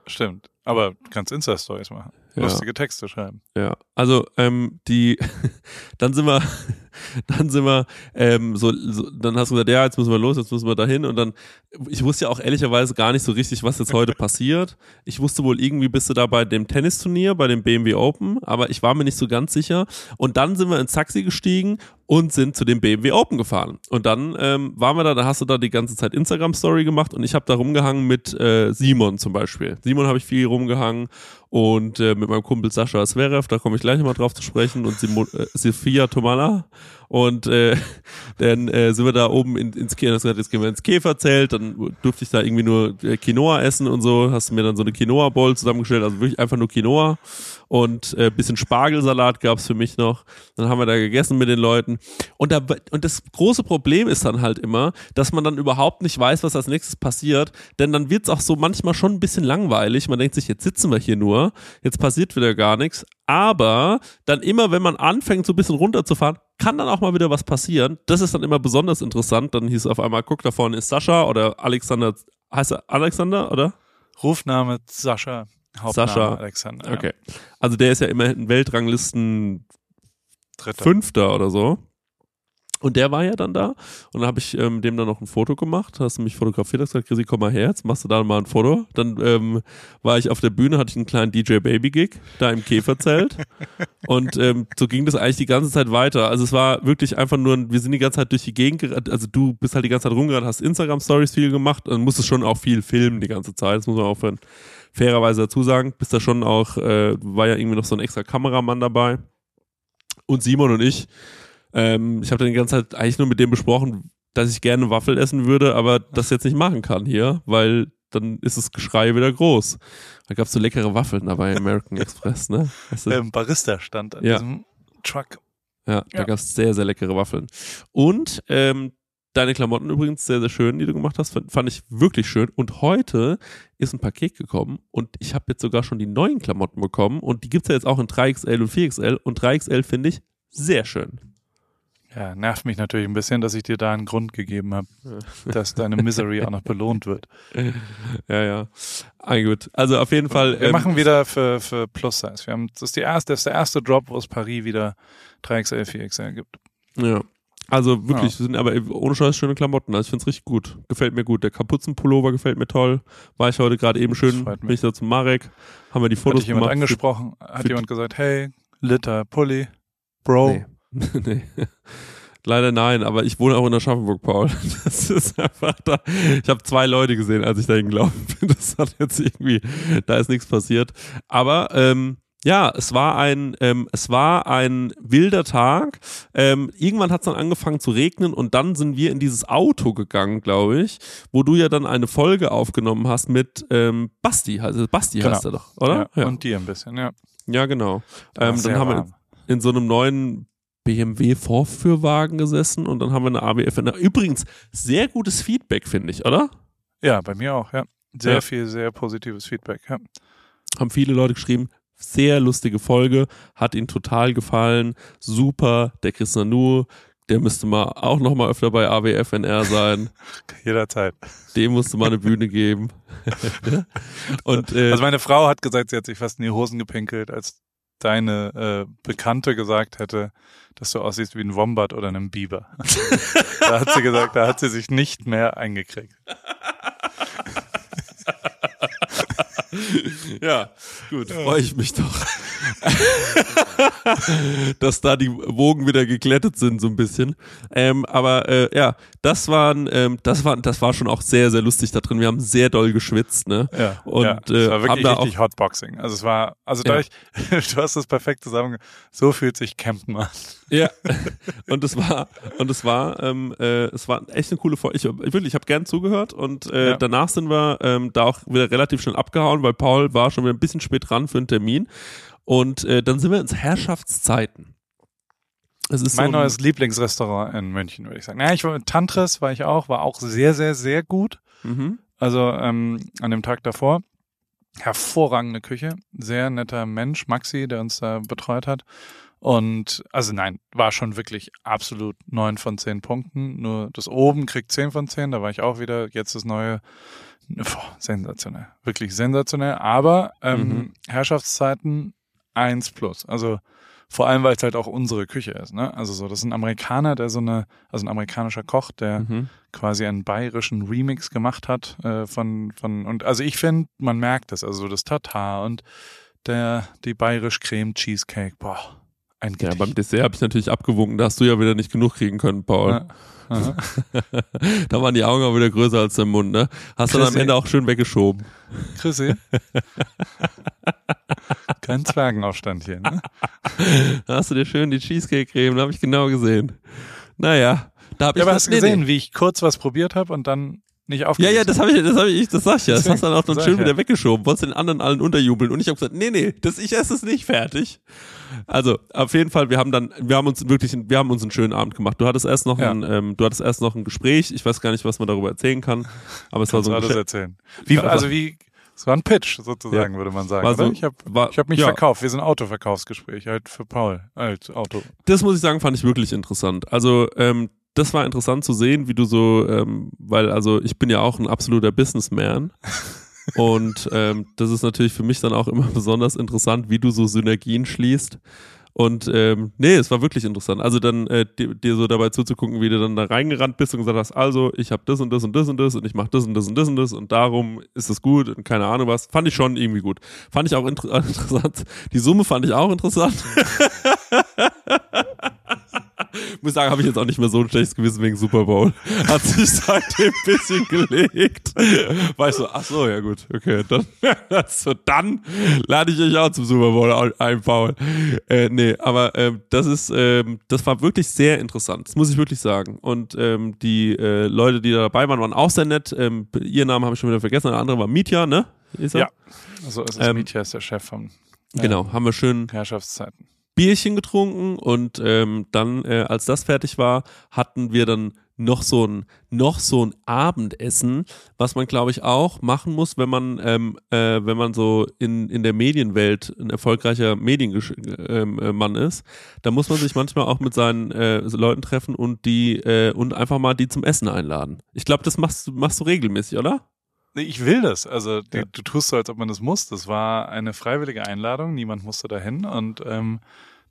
Stimmt. Aber du kannst Insta-Stories machen. Ja. Lustige Texte schreiben. Ja, also ähm, die, dann sind wir, dann sind wir, ähm, so, so, dann hast du gesagt, ja, jetzt müssen wir los, jetzt müssen wir dahin und dann, ich wusste ja auch ehrlicherweise gar nicht so richtig, was jetzt heute passiert. Ich wusste wohl irgendwie bist du da bei dem Tennisturnier, bei dem BMW Open, aber ich war mir nicht so ganz sicher. Und dann sind wir ins Taxi gestiegen und sind zu dem BMW Open gefahren. Und dann ähm, waren wir da, da hast du da die ganze Zeit Instagram-Story gemacht und ich habe da rumgehangen mit äh, Simon zum Beispiel. Simon habe ich viel rumgehangen und äh, mit meinem Kumpel Sascha Zverev, da komme ich gleich nochmal drauf zu sprechen, und Simon, äh, Sophia Tomala. Und äh, dann äh, sind wir da oben in, ins jetzt gehen wir ins Käferzelt, dann durfte ich da irgendwie nur äh, Quinoa essen und so, hast du mir dann so eine Quinoa-Bowl zusammengestellt, also wirklich einfach nur Quinoa und äh, bisschen Spargelsalat gab's für mich noch. Dann haben wir da gegessen mit den Leuten. Und, da, und das große Problem ist dann halt immer, dass man dann überhaupt nicht weiß, was als nächstes passiert, denn dann wird's auch so manchmal schon ein bisschen langweilig. Man denkt sich, jetzt sitzen wir hier nur, jetzt passiert wieder gar nichts. Aber dann immer, wenn man anfängt, so ein bisschen runterzufahren, kann dann auch mal wieder was passieren. Das ist dann immer besonders interessant. Dann hieß es auf einmal, guck, da vorne ist Sascha oder Alexander, heißt er Alexander, oder? Rufname Sascha. Hauptname Sascha. Alexander. ja. Okay. Also der ist ja immerhin Weltranglisten Dritter. Fünfter oder so. Und der war ja dann da. Und dann habe ich ähm, dem dann noch ein Foto gemacht. Hast du mich fotografiert, hast gesagt, Chrissy, komm mal her, jetzt machst du da mal ein Foto. Dann ähm, war ich auf der Bühne, hatte ich einen kleinen DJ Baby Gig, da im Käferzelt. und ähm, so ging das eigentlich die ganze Zeit weiter. Also es war wirklich einfach nur, ein- wir sind die ganze Zeit durch die Gegend gerannt. Also du bist halt die ganze Zeit rumgerannt, hast Instagram-Stories viel gemacht und musstest schon auch viel filmen die ganze Zeit. Das muss man auch für, fairerweise dazu sagen. Bist da schon auch, äh, war ja irgendwie noch so ein extra Kameramann dabei. Und Simon und ich Ähm, ich habe dann die ganze Zeit eigentlich nur mit dem besprochen, dass ich gerne Waffel essen würde, aber das jetzt nicht machen kann hier, weil dann ist das Geschrei wieder groß. Da gab es so leckere Waffeln dabei American Express, ne? Weißt du? ähm, Barista stand an ja. diesem Truck. Ja, da ja. gab es sehr, sehr leckere Waffeln. Und ähm, deine Klamotten übrigens sehr, sehr schön, die du gemacht hast, fand ich wirklich schön. Und heute ist ein Paket gekommen und ich habe jetzt sogar schon die neuen Klamotten bekommen und die gibt es ja jetzt auch in 3XL und 4XL und 3XL finde ich sehr schön. Ja, nervt mich natürlich ein bisschen, dass ich dir da einen Grund gegeben habe, dass deine Misery auch noch belohnt wird. Ja, ja. Ah, gut. Also auf jeden Fall. Wir ähm, machen wieder für, für Plus Size. Wir haben, das ist die erste, das ist der erste Drop, wo es Paris wieder 3XL, 4XL gibt. Ja. Also wirklich, ja. sind aber ohne Scheiß schöne Klamotten. Also ich finde es richtig gut. Gefällt mir gut. Der Kapuzenpullover gefällt mir toll. War ich heute gerade eben schön. Bin ich da zum Marek. Haben wir die Fotos hat jemand gemacht. angesprochen? Hat jemand gesagt, hey, Liter Pulli, Bro? Nee. nee. Leider nein, aber ich wohne auch in Aschaffenburg, Paul. Das ist einfach da. Ich habe zwei Leute gesehen, als ich dahin gelaufen bin. Das hat jetzt irgendwie, da ist nichts passiert. Aber ähm, ja, es war ein, ähm, es war ein wilder Tag. Ähm, irgendwann hat es dann angefangen zu regnen und dann sind wir in dieses Auto gegangen, glaube ich, wo du ja dann eine Folge aufgenommen hast mit ähm, Basti, also Basti genau. heißt er doch, oder? Ja, ja. Und dir ein bisschen, ja. Ja, genau. Ähm, dann haben warm. wir in so einem neuen BMW Vorführwagen gesessen und dann haben wir eine ABF. Übrigens, sehr gutes Feedback, finde ich, oder? Ja, bei mir auch, ja. Sehr ja. viel, sehr positives Feedback, ja. Haben viele Leute geschrieben, sehr lustige Folge, hat ihnen total gefallen, super, der Chris Nanu, der müsste mal auch noch mal öfter bei AWFNR sein. Jederzeit. Dem musste mal eine Bühne geben. und, äh, also meine Frau hat gesagt, sie hat sich fast in die Hosen gepinkelt, als deine äh, Bekannte gesagt hätte, dass du aussiehst wie ein Wombat oder ein Biber. da hat sie gesagt, da hat sie sich nicht mehr eingekriegt. ja, gut, freue ich mich doch. dass da die Wogen wieder geglättet sind, so ein bisschen. Ähm, aber äh, ja, das waren, ähm, das war, das war schon auch sehr, sehr lustig da drin. Wir haben sehr doll geschwitzt, ne? Ja. Und ja, es äh, war wirklich richtig auch, Hotboxing. Also es war, also ja. dadurch, du hast das perfekt zusammen. So fühlt sich Campen an. Ja. Und es war, und es war, ähm, äh, es war echt eine coole Folge. Ich, wirklich, ich habe gern zugehört und äh, ja. danach sind wir ähm, da auch wieder relativ schnell abgehauen, weil Paul war schon wieder ein bisschen spät dran für einen Termin. Und äh, dann sind wir ins Herrschaftszeiten. Es ist mein so neues Lieblingsrestaurant in München, würde ich sagen. Ja, ich war Tantris, war ich auch, war auch sehr, sehr, sehr gut. Mhm. Also ähm, an dem Tag davor. Hervorragende Küche, sehr netter Mensch, Maxi, der uns da betreut hat. Und also nein, war schon wirklich absolut neun von zehn Punkten. Nur das oben kriegt zehn von zehn, da war ich auch wieder. Jetzt das neue Boah, sensationell, wirklich sensationell. Aber ähm, mhm. Herrschaftszeiten 1 plus. Also vor allem, weil es halt auch unsere Küche ist. Ne? Also so, das ist ein Amerikaner, der so eine, also ein amerikanischer Koch, der mhm. quasi einen bayerischen Remix gemacht hat äh, von von und also ich finde, man merkt das, also das Tatar und der die bayerisch Creme Cheesecake, boah, ein Gedicht. Ja, beim Dessert habe ich natürlich abgewunken, da hast du ja wieder nicht genug kriegen können, Paul. Ja. da waren die Augen auch wieder größer als der Mund, ne? Hast du dann am Ende auch schön weggeschoben. Chrissy. Kein Zwergenaufstand hier, ne? Da hast du dir schön die Cheesecake-Creme, da habe ich genau gesehen. Naja, da habe ich. Ja, aber hast du gesehen, nee. wie ich kurz was probiert habe und dann nicht aufgegessen. Ja, ja, das habe ich, das habe ich, das sag ich ja. Das hast du dann auch dann schön wieder weggeschoben. Wolltest den anderen allen unterjubeln. Und ich habe gesagt, nee, nee, das, ich esse es nicht fertig. Also, auf jeden Fall, wir haben dann, wir haben uns wirklich, wir haben uns einen schönen Abend gemacht. Du hattest erst noch ja. ein, ähm, du hattest erst noch ein Gespräch. Ich weiß gar nicht, was man darüber erzählen kann. Aber es Kannst war so ein alles erzählen. Wie, also wie, es war ein Pitch sozusagen, ja. würde man sagen. So, ich habe hab mich ja. verkauft. Wir sind Autoverkaufsgespräch halt für Paul als Auto. Das muss ich sagen, fand ich wirklich interessant. Also ähm, das war interessant zu sehen, wie du so, ähm, weil also ich bin ja auch ein absoluter Businessman. und ähm, das ist natürlich für mich dann auch immer besonders interessant, wie du so Synergien schließt. Und ähm, nee, es war wirklich interessant. Also dann äh, dir, dir, so dabei zuzugucken, wie du dann da reingerannt bist und gesagt hast, also ich habe das und das und das und das und ich mache das und das und das und das und darum ist es gut und keine Ahnung was. Fand ich schon irgendwie gut. Fand ich auch inter interessant. Die Summe fand ich auch interessant. Muss sagen, habe ich jetzt auch nicht mehr so ein schlechtes Gewissen wegen Super Bowl. Hat sich seitdem ein bisschen gelegt. Ich so, ach so, ja gut, okay, dann, so, dann lade ich euch auch zum Super Bowl ein, Paul. Äh, nee, aber ähm, das ist, ähm, das war wirklich sehr interessant, das muss ich wirklich sagen. Und ähm, die äh, Leute, die da dabei waren, waren auch sehr nett. Ähm, ihr Namen habe ich schon wieder vergessen, der andere war Mitya, ne? Ist er? Ja, also ist es ähm, Mitya ist der Chef vom äh, Genau, haben wir schön Herrschaftszeiten. Bierchen getrunken und ähm, dann, äh, als das fertig war, hatten wir dann noch so ein noch so ein Abendessen, was man glaube ich auch machen muss, wenn man ähm, äh, wenn man so in in der Medienwelt ein erfolgreicher Medienmann ähm, ist, da muss man sich manchmal auch mit seinen äh, Leuten treffen und die äh, und einfach mal die zum Essen einladen. Ich glaube, das machst machst du regelmäßig, oder? Ich will das. Also die, ja. du tust so, als ob man das muss. Das war eine freiwillige Einladung. Niemand musste dahin und ähm,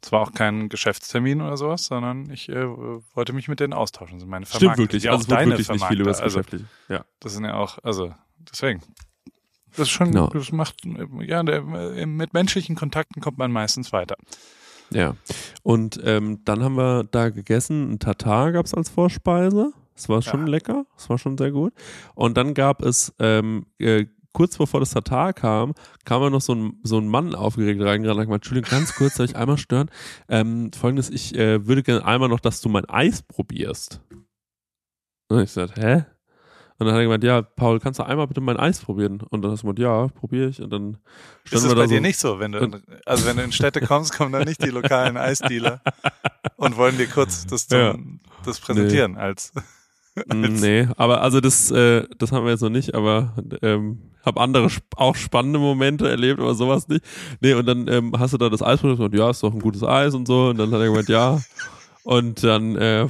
es war auch kein Geschäftstermin oder sowas, sondern ich äh, wollte mich mit denen austauschen. Das sind meine Vermarkter. Stimmt wirklich. Also es wird wirklich nicht viel über das also, Ja. Das sind ja auch, also deswegen. Das ist schon, no. das macht, ja, der, mit menschlichen Kontakten kommt man meistens weiter. Ja. Und ähm, dann haben wir da gegessen. Ein Tatar gab es als Vorspeise. Das war schon ja. lecker. Das war schon sehr gut. Und dann gab es ähm, äh, kurz bevor das Tatar kam, kam ja noch so ein, so ein Mann aufgeregt reingerannt und gesagt, Entschuldigung, ganz kurz, soll ich einmal stören? Ähm, Folgendes, ich äh, würde gerne einmal noch, dass du mein Eis probierst. Und ich sagte, hä? Und dann hat er gemeint, ja, Paul, kannst du einmal bitte mein Eis probieren? Und dann hast du gemeint, ja, probiere ich. Und dann Ist es bei dir so nicht so, wenn du, also wenn du in Städte kommst, kommen dann nicht die lokalen Eisdealer und wollen dir kurz das, zum, ja. das präsentieren nee. als nee, aber also das, äh, das haben wir jetzt noch nicht, aber ähm, habe andere auch spannende Momente erlebt, aber sowas nicht. Nee, und dann ähm, hast du da das Eisprodukt und ja, ist doch ein gutes Eis und so. Und dann hat er gemeint, ja. Und dann, äh,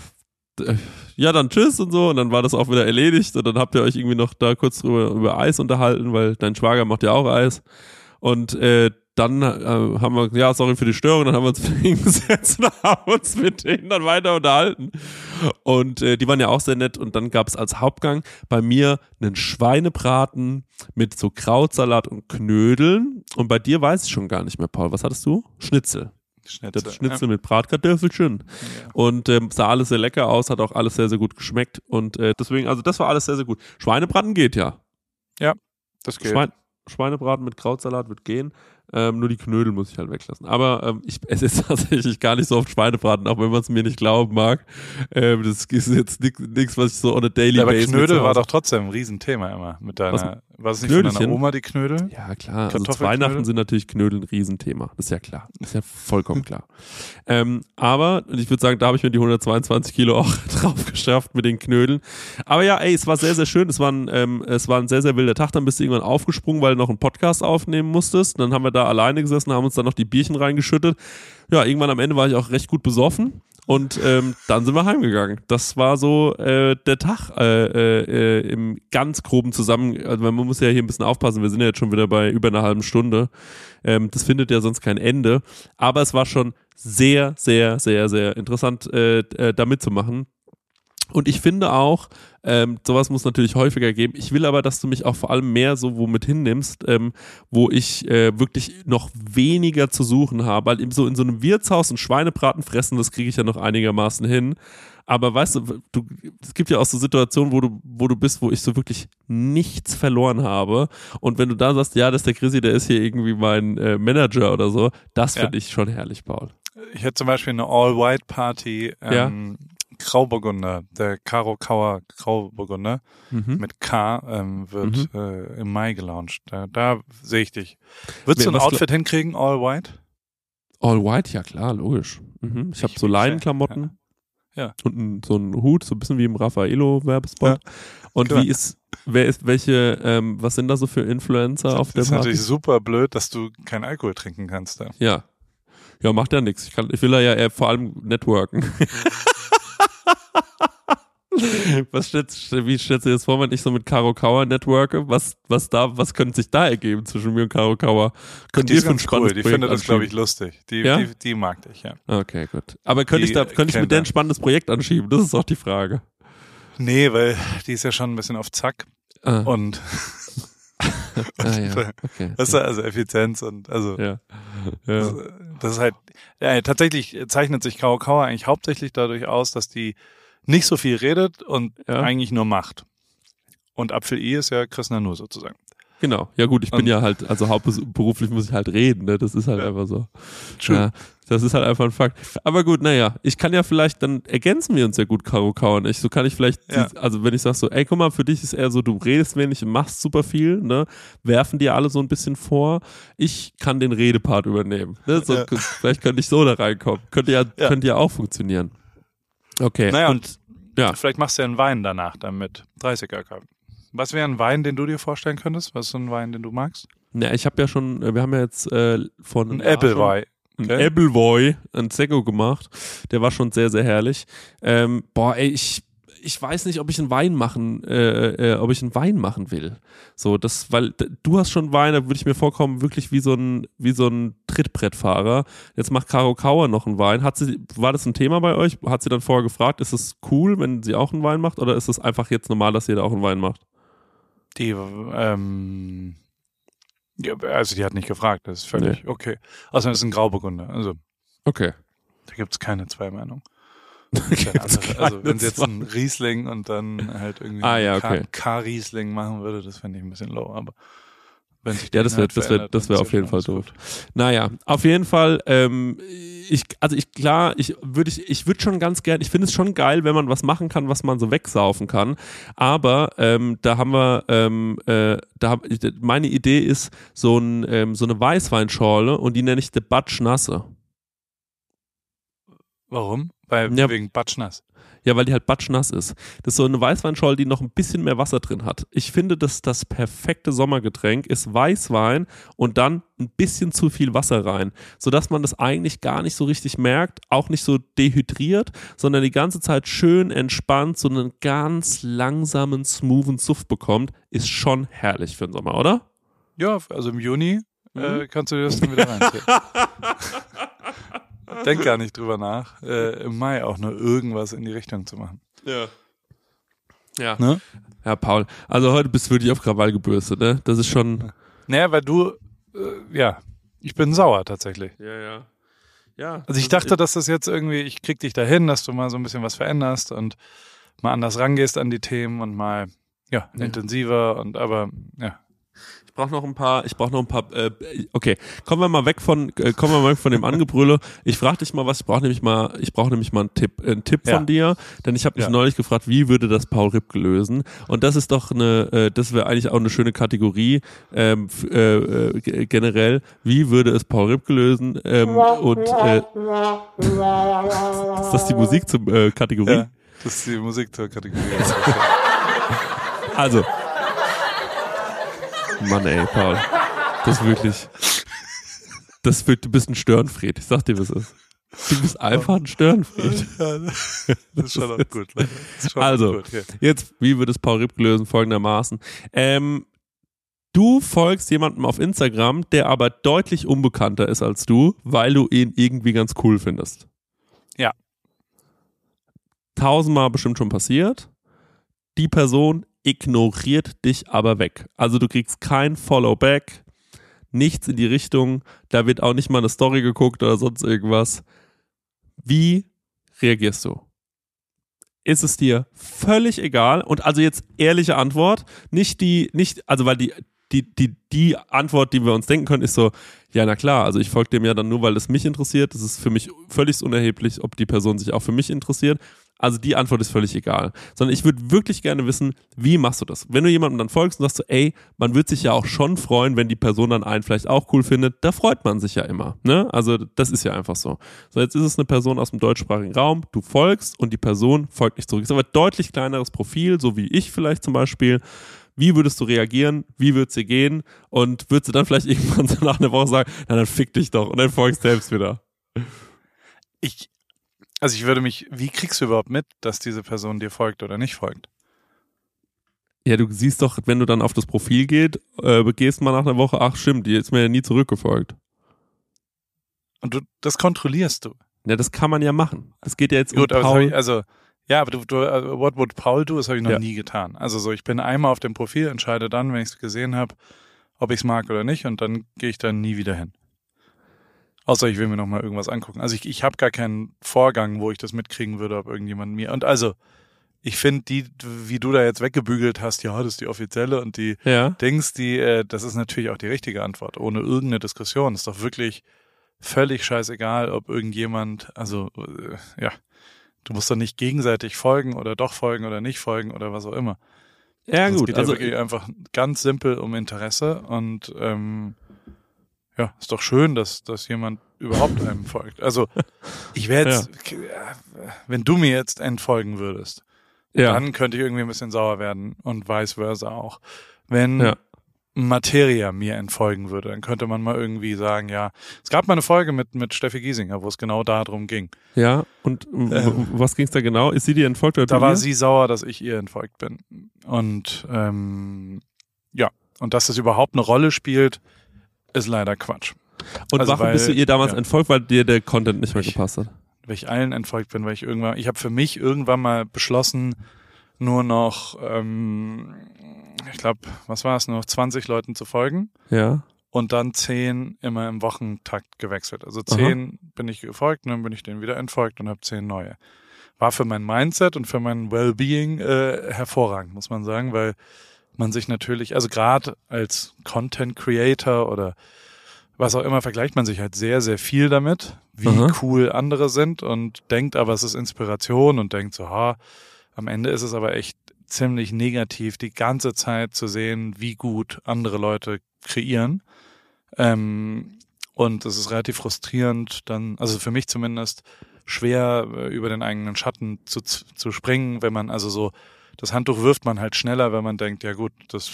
ja, dann tschüss und so. Und dann war das auch wieder erledigt. Und dann habt ihr euch irgendwie noch da kurz drüber über Eis unterhalten, weil dein Schwager macht ja auch Eis. Und äh, dann äh, haben wir, ja, sorry für die Störung, dann haben wir uns hingesetzt und haben uns mit denen dann weiter unterhalten. Und äh, die waren ja auch sehr nett. Und dann gab es als Hauptgang bei mir einen Schweinebraten mit so Krautsalat und Knödeln. Und bei dir weiß ich schon gar nicht mehr, Paul. Was hattest du? Schnitzel. Schnitzel, das Schnitzel ja. mit Bratkartoffelchen. Ja. Und ähm, sah alles sehr lecker aus, hat auch alles sehr, sehr gut geschmeckt. Und äh, deswegen, also das war alles sehr, sehr gut. Schweinebraten geht ja. Ja, das geht. Schwein Schweinebraten mit Krautsalat wird gehen. Ähm, nur die Knödel muss ich halt weglassen. Aber ähm, ich esse jetzt tatsächlich gar nicht so oft Schweinebraten, auch wenn man es mir nicht glauben mag. Ähm, das ist jetzt nichts, was ich so on a daily ja, aber basis. Aber Knödel war doch trotzdem ein Riesenthema immer mit deiner. Was, war es nicht Knödelchen? von deiner Oma die Knödel? Ja, klar. Also zu Weihnachten sind natürlich Knödel ein Riesenthema. Das ist ja klar. Das ist ja vollkommen klar. ähm, aber, und ich würde sagen, da habe ich mir die 122 Kilo auch drauf geschafft mit den Knödeln. Aber ja, ey, es war sehr, sehr schön. Es war ein, ähm, es war ein sehr, sehr wilder Tag. Dann bist du irgendwann aufgesprungen, weil du noch einen Podcast aufnehmen musstest. Dann haben wir da alleine gesessen, haben uns dann noch die Bierchen reingeschüttet. Ja, irgendwann am Ende war ich auch recht gut besoffen. Und ähm, dann sind wir heimgegangen. Das war so äh, der Tag äh, äh, im ganz groben Zusammen. Also man muss ja hier ein bisschen aufpassen. Wir sind ja jetzt schon wieder bei über einer halben Stunde. Ähm, das findet ja sonst kein Ende. Aber es war schon sehr, sehr, sehr, sehr interessant, äh, äh, da mitzumachen. Und ich finde auch, ähm, sowas muss natürlich häufiger geben. Ich will aber, dass du mich auch vor allem mehr so womit hinnimmst, ähm, wo ich äh, wirklich noch weniger zu suchen habe. Weil eben so in so einem Wirtshaus ein Schweinebraten fressen, das kriege ich ja noch einigermaßen hin. Aber weißt du, du, es gibt ja auch so Situationen, wo du, wo du bist, wo ich so wirklich nichts verloren habe. Und wenn du da sagst, ja, das ist der Chrissy, der ist hier irgendwie mein äh, Manager oder so, das finde ja. ich schon herrlich, Paul. Ich hätte zum Beispiel eine All-White-Party ähm, ja Grauburgunder, der Karo Kauer Grauburgunder mhm. mit K ähm, wird mhm. äh, im Mai gelauncht. Da, da sehe ich dich. Würdest du ein Outfit hinkriegen, all white? All white, ja klar, logisch. Mhm. Ich, ich habe so Leinenklamotten. Ja. ja. Und ein, so einen Hut, so ein bisschen wie im Raffaello-Werbespot. Ja. Und Klar. wie ist, wer ist, welche, ähm, was sind da so für Influencer das auf der Party? Das ist natürlich super blöd, dass du keinen Alkohol trinken kannst da. Ja. Ja, macht ja nichts. Ich, ich will ja eher vor allem networken. was stellst, wie stellst du dir das vor, wenn ich so mit Caro Kauer networke? Was, was da, was könnte sich da ergeben zwischen mir und Caro Kauer? Könnt die ist ganz cool, die findet das, glaube ich, lustig. Die, ja? die, die, mag dich, ja. Okay, gut. Aber könnte ich da, könnte ich mit der ein spannendes Projekt anschieben? Das ist auch die Frage. Nee, weil die ist ja schon ein bisschen auf Zack. Ah. Und ah, ja. okay. Das ist also Effizienz und also ja. Das, das ist halt, ja, tatsächlich zeichnet sich Karakauer eigentlich hauptsächlich dadurch aus, dass die nicht so viel redet und Ja. eigentlich nur macht. Und Apfel I ist ja Chris Nanu sozusagen. Genau. Ja gut, ich bin Und- ja halt, also hauptberuflich muss ich halt reden, ne? Das ist halt Ja. einfach so. True. Ja, das ist halt einfach ein Fakt. Aber gut, naja, ich kann ja vielleicht, dann ergänzen wir uns ja gut, Karo Kau und ich. So kann ich vielleicht, Ja. die, also wenn ich sag so, ey, guck mal, für dich ist eher so, du redest wenig und machst super viel, ne? Werfen dir alle so ein bisschen vor. Ich kann den Redepart übernehmen. Ne? So, Ja. Vielleicht könnte ich so da reinkommen. Könnte ja, Ja. könnte ja auch funktionieren. Okay. Naja, und ja. vielleicht machst du ja einen Wein danach dann mit 30er Cup. Was wäre ein Wein, den du dir vorstellen könntest? Was ist so ein Wein, den du magst? Ja, ich habe ja schon, wir haben ja jetzt äh, von Ein Jahr schon- Appleboy. ein Okay. Appleboy, ein Zecco gemacht. Der war schon sehr, sehr herrlich. Ähm, boah, ey, ich, ich weiß nicht, ob ich einen Wein machen, äh, äh, ob ich einen Wein machen will. So, das, weil du hast schon Wein, da würde ich mir vorkommen, wirklich wie so ein, wie so ein Trittbrettfahrer. Jetzt macht Caro Kauer noch einen Wein. Hat sie, war das ein Thema bei euch? Hat sie dann vorher gefragt, ist es cool, wenn sie auch einen Wein macht, oder ist es einfach jetzt normal, dass jeder auch einen Wein macht? Die, ähm, ja, also die hat nicht gefragt, das ist völlig okay. Außerdem ist es ein Grauburgunder, also Okay. da gibt es keine zwei Meinungen. Also wenn sie jetzt einen Riesling und dann halt irgendwie Ah, ja, okay. K-Riesling machen würde, das fände ich ein bisschen low, aber Ja, das wäre das wär, das wär auf jeden Fall doof. gut. Naja, auf jeden Fall, ähm, ich, also ich, klar, ich würde ich, ich würde schon ganz gern, ich finde es schon geil, wenn man was machen kann, was man so wegsaufen kann. Aber ähm, da haben wir, ähm, äh, da hab, meine Idee ist so, ein, ähm, so eine Weißweinschorle und die nenne ich The Batsch Nasse. Warum? Weil Ja. wegen Batschnass. Ja, weil die halt batschnass ist. Das ist so eine Weißweinschorle, die noch ein bisschen mehr Wasser drin hat. Ich finde, dass das perfekte Sommergetränk ist Weißwein und dann ein bisschen zu viel Wasser rein, sodass man das eigentlich gar nicht so richtig merkt, auch nicht so dehydriert, sondern die ganze Zeit schön entspannt so einen ganz langsamen, smoothen Suff bekommt, ist schon herrlich für den Sommer, oder? Ja, also im Juni äh, Mhm. kannst du dir das dann wieder reinziehen. Denk gar nicht drüber nach, äh, im Mai auch nur irgendwas in die Richtung zu machen. Ja. Ja. Ne? Ja, Paul. Also heute bist du wirklich auf Krawall gebürstet, ne? Das ist schon. Naja, weil du, äh, ja, ich bin sauer tatsächlich. Ja, ja. Ja. Also ich dachte, dass das jetzt irgendwie, ich krieg dich dahin, dass du mal so ein bisschen was veränderst und mal anders rangehst an die Themen und mal, ja, Ja. intensiver und aber, ja. Ich brauche noch ein paar, ich brauche noch ein paar, äh, okay, kommen wir mal weg von, äh, kommen wir mal weg von dem Angebrülle. Ich frage dich mal was, ich brauche nämlich mal, ich brauche nämlich mal einen Tipp, äh, einen Tipp Ja. von dir, denn ich habe mich Ja. neulich gefragt, wie würde das Paul Ripke lösen? Und das ist doch eine, äh, das wäre eigentlich auch eine schöne Kategorie ähm, äh, äh, generell. Wie würde es Paul Ripke lösen? Ähm, und äh, ist das die Musik zur äh, Kategorie? ja. Das ist die Musik zur Kategorie. Also. Mann, ey, Paul. Das ist wirklich. Das wird, du bist ein Störenfried. Ich sag dir, was es ist. Du bist einfach ein Störenfried. ja, das ist schon auch gut. ist schon Also. gut, ja. Jetzt, wie würde es Paul Ripp lösen? Folgendermaßen. Ähm, du folgst jemandem auf Instagram, der aber deutlich unbekannter ist als du, weil du ihn irgendwie ganz cool findest. Ja. Tausendmal bestimmt schon passiert. Die Person ignoriert dich aber weg. Also du kriegst kein Follow-back, nichts in die Richtung, da wird auch nicht mal eine Story geguckt oder sonst irgendwas. Wie reagierst du? Ist es dir völlig egal? Und also jetzt ehrliche Antwort, nicht die, nicht, also weil die, die, die, die Antwort, die wir uns denken können, ist so, ja, na klar, also ich folge dem ja dann nur, weil es mich interessiert. Das ist für mich völlig unerheblich, ob die Person sich auch für mich interessiert. Also die Antwort ist völlig egal. Sondern ich würde wirklich gerne wissen, wie machst du das? Wenn du jemandem dann folgst und sagst so, ey, man würde sich ja auch schon freuen, wenn die Person dann einen vielleicht auch cool findet, da freut man sich ja immer. Ne? Also das ist ja einfach so. So, jetzt ist es eine Person aus dem deutschsprachigen Raum, du folgst und die Person folgt nicht zurück. Ist aber ein deutlich kleineres Profil, so wie ich vielleicht zum Beispiel. Wie würdest du reagieren? Wie würd's dir gehen? Und würdest du dann vielleicht irgendwann so nach einer Woche sagen, na dann fick dich doch und dann folgst selbst wieder. Ich, also ich würde mich, wie kriegst du überhaupt mit, dass diese Person dir folgt oder nicht folgt? Ja, du siehst doch, wenn du dann auf das Profil geht, äh, gehst mal nach einer Woche, ach stimmt, die ist mir ja nie zurückgefolgt. Und du, das kontrollierst du. Ja, das kann man ja machen. Das geht ja jetzt Gut, um Paul. ich, also, ja, aber du, du uh, what would Paul do, das habe ich noch Ja. nie getan. Also so, ich bin einmal auf dem Profil, entscheide dann, wenn ich es gesehen habe, ob ich es mag oder nicht und dann gehe ich da nie wieder hin. Außer ich will mir noch mal irgendwas angucken. Also ich, ich habe gar keinen Vorgang, wo ich das mitkriegen würde, ob irgendjemand mir. Und also, ich finde die, wie du da jetzt weggebügelt hast, ja, das ist die offizielle und die Ja. Dings, die, äh, das ist natürlich auch die richtige Antwort, ohne irgendeine Diskussion. Ist doch wirklich völlig scheißegal, ob irgendjemand, also äh, ja, du musst doch nicht gegenseitig folgen oder doch folgen oder nicht folgen oder was auch immer. Ja, Es gut. geht Also, ja wirklich einfach ganz simpel um Interesse und ähm, ja, ist doch schön, dass, dass jemand überhaupt einem folgt. Also ich wäre jetzt, wenn du mir jetzt entfolgen würdest, ja. dann könnte ich irgendwie ein bisschen sauer werden und vice versa auch. Wenn Ja. Materia mir entfolgen würde, dann könnte man mal irgendwie sagen, ja, es gab mal eine Folge mit, mit Steffi Giesinger, wo es genau darum ging. ja. Und Ähm. was ging's da genau? Ist sie dir entfolgt oder Da war ihr? sie sauer, dass ich ihr entfolgt bin. Und ähm, ja, und dass das überhaupt eine Rolle spielt, ist leider Quatsch. Und also warum weil- bist du ihr damals ja. entfolgt, weil dir der Content nicht mehr Ich- gepasst hat? Weil ich allen entfolgt bin, weil ich irgendwann, ich habe für mich irgendwann mal beschlossen, nur noch, ähm, ich glaube, was war es, nur noch 20 Leuten zu folgen Ja. und dann 10 immer im Wochentakt gewechselt. Also 10 bin ich gefolgt und dann bin ich denen wieder entfolgt und habe 10 neue. War für mein Mindset und für mein Wellbeing äh, hervorragend, muss man sagen, weil man sich natürlich, also gerade als Content Creator oder was auch immer, vergleicht man sich halt sehr, sehr viel damit, wie Aha. cool andere sind und denkt aber, es ist Inspiration und denkt so, ha, am Ende ist es aber echt ziemlich negativ, die ganze Zeit zu sehen, wie gut andere Leute kreieren. Ähm, und es ist relativ frustrierend, dann, also für mich zumindest, schwer äh, über den eigenen Schatten zu, zu springen, wenn man also so das Handtuch wirft man halt schneller, wenn man denkt, ja gut, das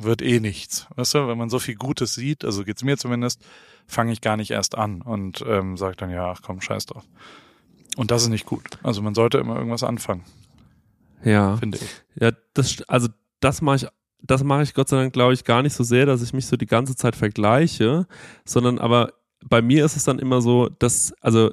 wird eh nichts. Weißt du, wenn man so viel Gutes sieht, also geht's mir zumindest, fange ich gar nicht erst an und ähm, sage dann, ja, ach komm, scheiß drauf. Und das ist nicht gut. Also man sollte immer irgendwas anfangen, Ja. finde ich. Ja, das, also das mache ich, das mache ich Gott sei Dank, glaube ich, gar nicht so sehr, dass ich mich so die ganze Zeit vergleiche, sondern aber bei mir ist es dann immer so, dass, also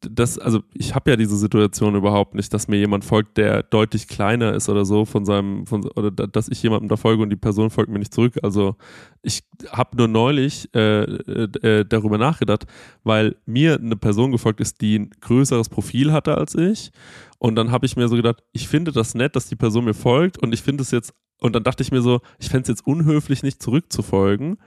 das, also ich habe ja diese Situation überhaupt nicht, dass mir jemand folgt, der deutlich kleiner ist oder so von seinem, von, oder da- dass ich jemandem da folge und die Person folgt mir nicht zurück. Also ich habe nur neulich äh, äh, äh, darüber nachgedacht, weil mir eine Person gefolgt ist, die ein größeres Profil hatte als ich. Und dann habe ich mir so gedacht, ich finde das nett, dass die Person mir folgt und ich finde es jetzt, und dann dachte ich mir so, ich fände es jetzt unhöflich, nicht zurückzufolgen.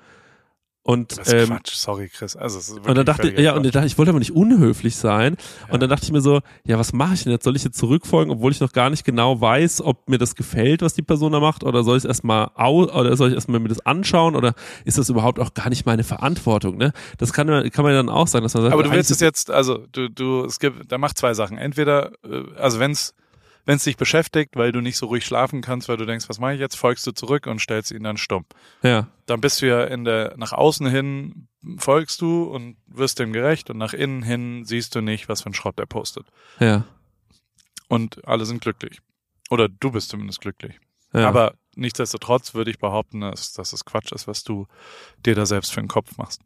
Und, Das ist ähm, Quatsch, sorry Chris. Also es ist und dann dachte ich, ja, und Quatsch. ich dachte, ich wollte aber nicht unhöflich sein. Ja. Und dann dachte ich mir so, ja, was mache ich denn jetzt? Soll ich jetzt zurückfolgen, obwohl ich noch gar nicht genau weiß, ob mir das gefällt, was die Person da macht? Oder soll ich es erstmal au oder soll ich erstmal mir das anschauen? Oder ist das überhaupt auch gar nicht meine Verantwortung? Ne? Das kann man, kann man ja dann auch sagen, dass man sagt, Aber du willst es jetzt, also du, du, es gibt, da macht zwei Sachen. Entweder, äh, also wenn's wenn es dich beschäftigt, weil du nicht so ruhig schlafen kannst, weil du denkst, was mache ich jetzt, folgst du zurück und stellst ihn dann stumm. ja, Dann bist du ja in der, nach außen hin folgst du und wirst dem gerecht und nach innen hin siehst du nicht, was für ein Schrott er postet. ja, Und alle sind glücklich. Oder du bist zumindest glücklich. ja. Aber nichtsdestotrotz würde ich behaupten, dass, dass es Quatsch ist, was du dir da selbst für den Kopf machst.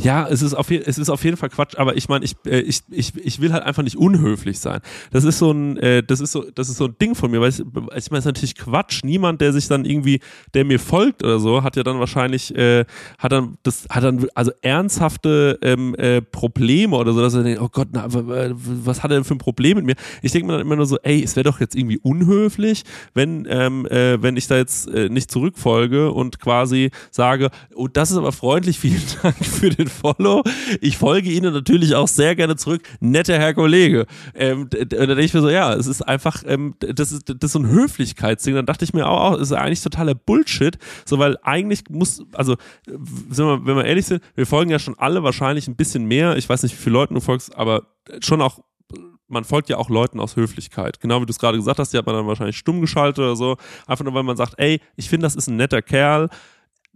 Ja, es ist auf, es ist auf jeden Fall Quatsch, aber ich meine, ich, äh, ich, ich, ich will halt einfach nicht unhöflich sein. Das ist so ein, äh, das ist so, das ist so ein Ding von mir, weil ich, ich meine, es ist natürlich Quatsch. Niemand, der sich dann irgendwie, der mir folgt oder so, hat ja dann wahrscheinlich, äh, hat dann, das hat dann also ernsthafte ähm, äh, Probleme oder so, dass er denkt, oh Gott, na, was hat er denn für ein Problem mit mir? Ich denke mir dann immer nur so, ey, es wäre doch jetzt irgendwie unhöflich, wenn, ähm, äh, wenn ich da jetzt äh, nicht zurückfolge und quasi sage, oh, das ist aber freundlich, vielen Dank für den Follow. Ich folge Ihnen natürlich auch sehr gerne zurück. Netter Herr Kollege. Ähm, da denke ich mir so, ja, es ist einfach, ähm, das, ist, das ist so ein Höflichkeitsding. Dann dachte ich mir auch, auch ist eigentlich totaler Bullshit. So, weil eigentlich muss, also, wir, wenn wir ehrlich sind, wir folgen ja schon alle wahrscheinlich ein bisschen mehr. Ich weiß nicht, wie viele Leuten du folgst, aber schon auch man folgt ja auch Leuten aus Höflichkeit. Genau wie du es gerade gesagt hast, die hat man dann wahrscheinlich stumm geschaltet oder so. Einfach nur, weil man sagt, ey, ich finde, das ist ein netter Kerl.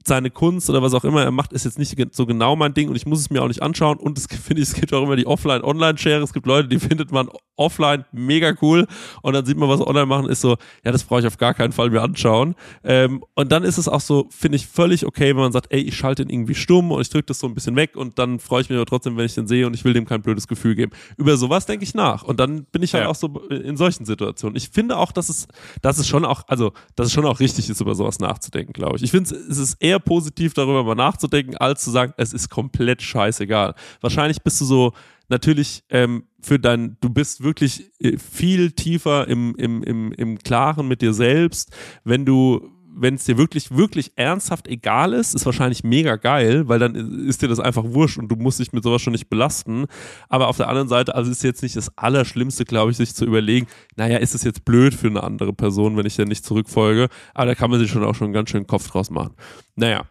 Seine Kunst oder was auch immer er macht, ist jetzt nicht so genau mein Ding und ich muss es mir auch nicht anschauen. Und es gibt- finde ich, es gibt auch immer die Offline-Online-Share. Es gibt Leute, die findet man offline mega cool und dann sieht man, was sie online machen, ist so, ja, das brauche ich auf gar keinen Fall mir anschauen. Ähm, und dann ist es auch so, finde ich völlig okay, wenn man sagt, ey, ich schalte ihn irgendwie stumm und ich drücke das so ein bisschen weg und dann freue ich mich aber trotzdem, wenn ich den sehe und ich will dem kein blödes Gefühl geben. Über sowas denke ich nach und dann bin ich halt Ja. auch so in solchen Situationen. Ich finde auch, dass es, dass es schon auch, also, dass es schon auch richtig ist, über sowas nachzudenken, glaube ich. Ich finde, es ist eher eher positiv darüber mal nachzudenken, als zu sagen, es ist komplett scheißegal. Wahrscheinlich bist du so natürlich ähm, für dein, du bist wirklich äh, viel tiefer im, im, im, im Klaren mit dir selbst, wenn du wenn es dir wirklich, wirklich ernsthaft egal ist, ist wahrscheinlich mega geil, weil dann ist dir das einfach wurscht und du musst dich mit sowas schon nicht belasten. Aber auf der anderen Seite, also ist jetzt nicht das Allerschlimmste, glaube ich, sich zu überlegen, naja, ist es jetzt blöd für eine andere Person, wenn ich dann nicht zurückfolge. Aber da kann man sich schon auch schon ganz schönen Kopf draus machen. Naja.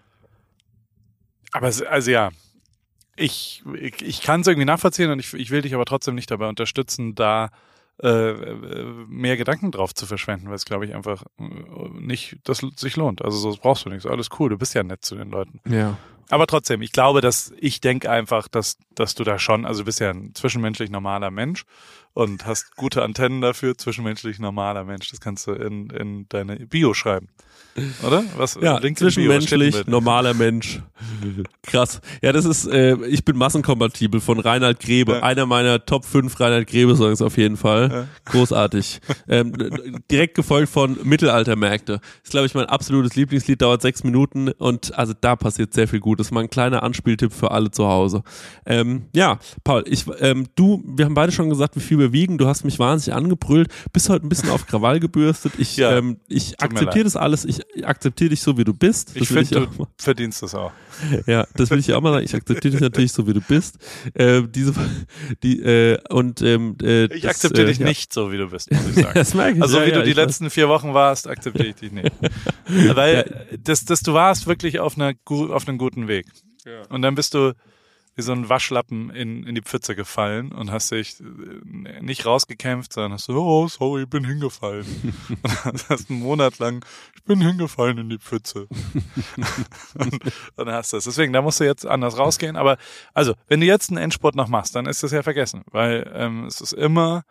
Aber es, also ja, ich, ich, ich kann es irgendwie nachvollziehen und ich, ich will dich aber trotzdem nicht dabei unterstützen, da äh, mehr Gedanken drauf zu verschwenden, weil es, glaube ich, einfach äh, nicht das sich lohnt. Also so brauchst du nichts. Alles cool, du bist ja nett zu den Leuten. Ja. Aber trotzdem, ich glaube, dass ich denke einfach, dass, dass du da schon, also du bist ja ein zwischenmenschlich normaler Mensch und hast gute Antennen dafür, zwischenmenschlich normaler Mensch. Das kannst du in, in deine Bio schreiben. Oder? Was? Ja, zwischenmenschlich, normaler Mensch. Krass. Ja, das ist, äh, ich bin massenkompatibel von Reinhard Grebe. Ja. Einer meiner Top 5 Reinhard Grebe-Songs auf jeden Fall. Ja. Großartig. ähm, direkt gefolgt von Mittelaltermärkte. Ist, glaube ich, mein absolutes Lieblingslied, dauert sechs Minuten und also da passiert sehr viel Gutes. Mal ein kleiner Anspieltipp für alle zu Hause. Ähm, ja, Paul, ich, ähm, du, wir haben beide schon gesagt, wie viel wir wiegen. Du hast mich wahnsinnig angebrüllt, bist heute ein bisschen auf Krawall gebürstet. Ich, ja, ähm, ich akzeptiere das alles. Ich akzeptiere dich so, wie du bist. Das ich finde, du verdienst das auch. Ja, das will ich auch mal sagen. Ich akzeptiere dich natürlich so, wie du bist. Äh, diese, die, äh, und, ähm, äh, ich akzeptiere dich ja. nicht so, wie du bist, muss ich sagen. das merke ich. Also, ja, wie ja, du die letzten weiß. vier Wochen warst, akzeptiere ich dich nicht. Weil, das, das, du warst wirklich auf, einer, auf einem guten Weg. Ja. Und dann bist du wie so ein Waschlappen in, in die Pfütze gefallen und hast dich äh, nicht rausgekämpft, sondern hast so, oh, sorry, ich bin hingefallen. und hast einen Monat lang, ich bin hingefallen in die Pfütze. und dann hast du es. Deswegen, da musst du jetzt anders rausgehen. Aber also, wenn du jetzt einen Endsport noch machst, dann ist das ja vergessen, weil ähm, es ist immer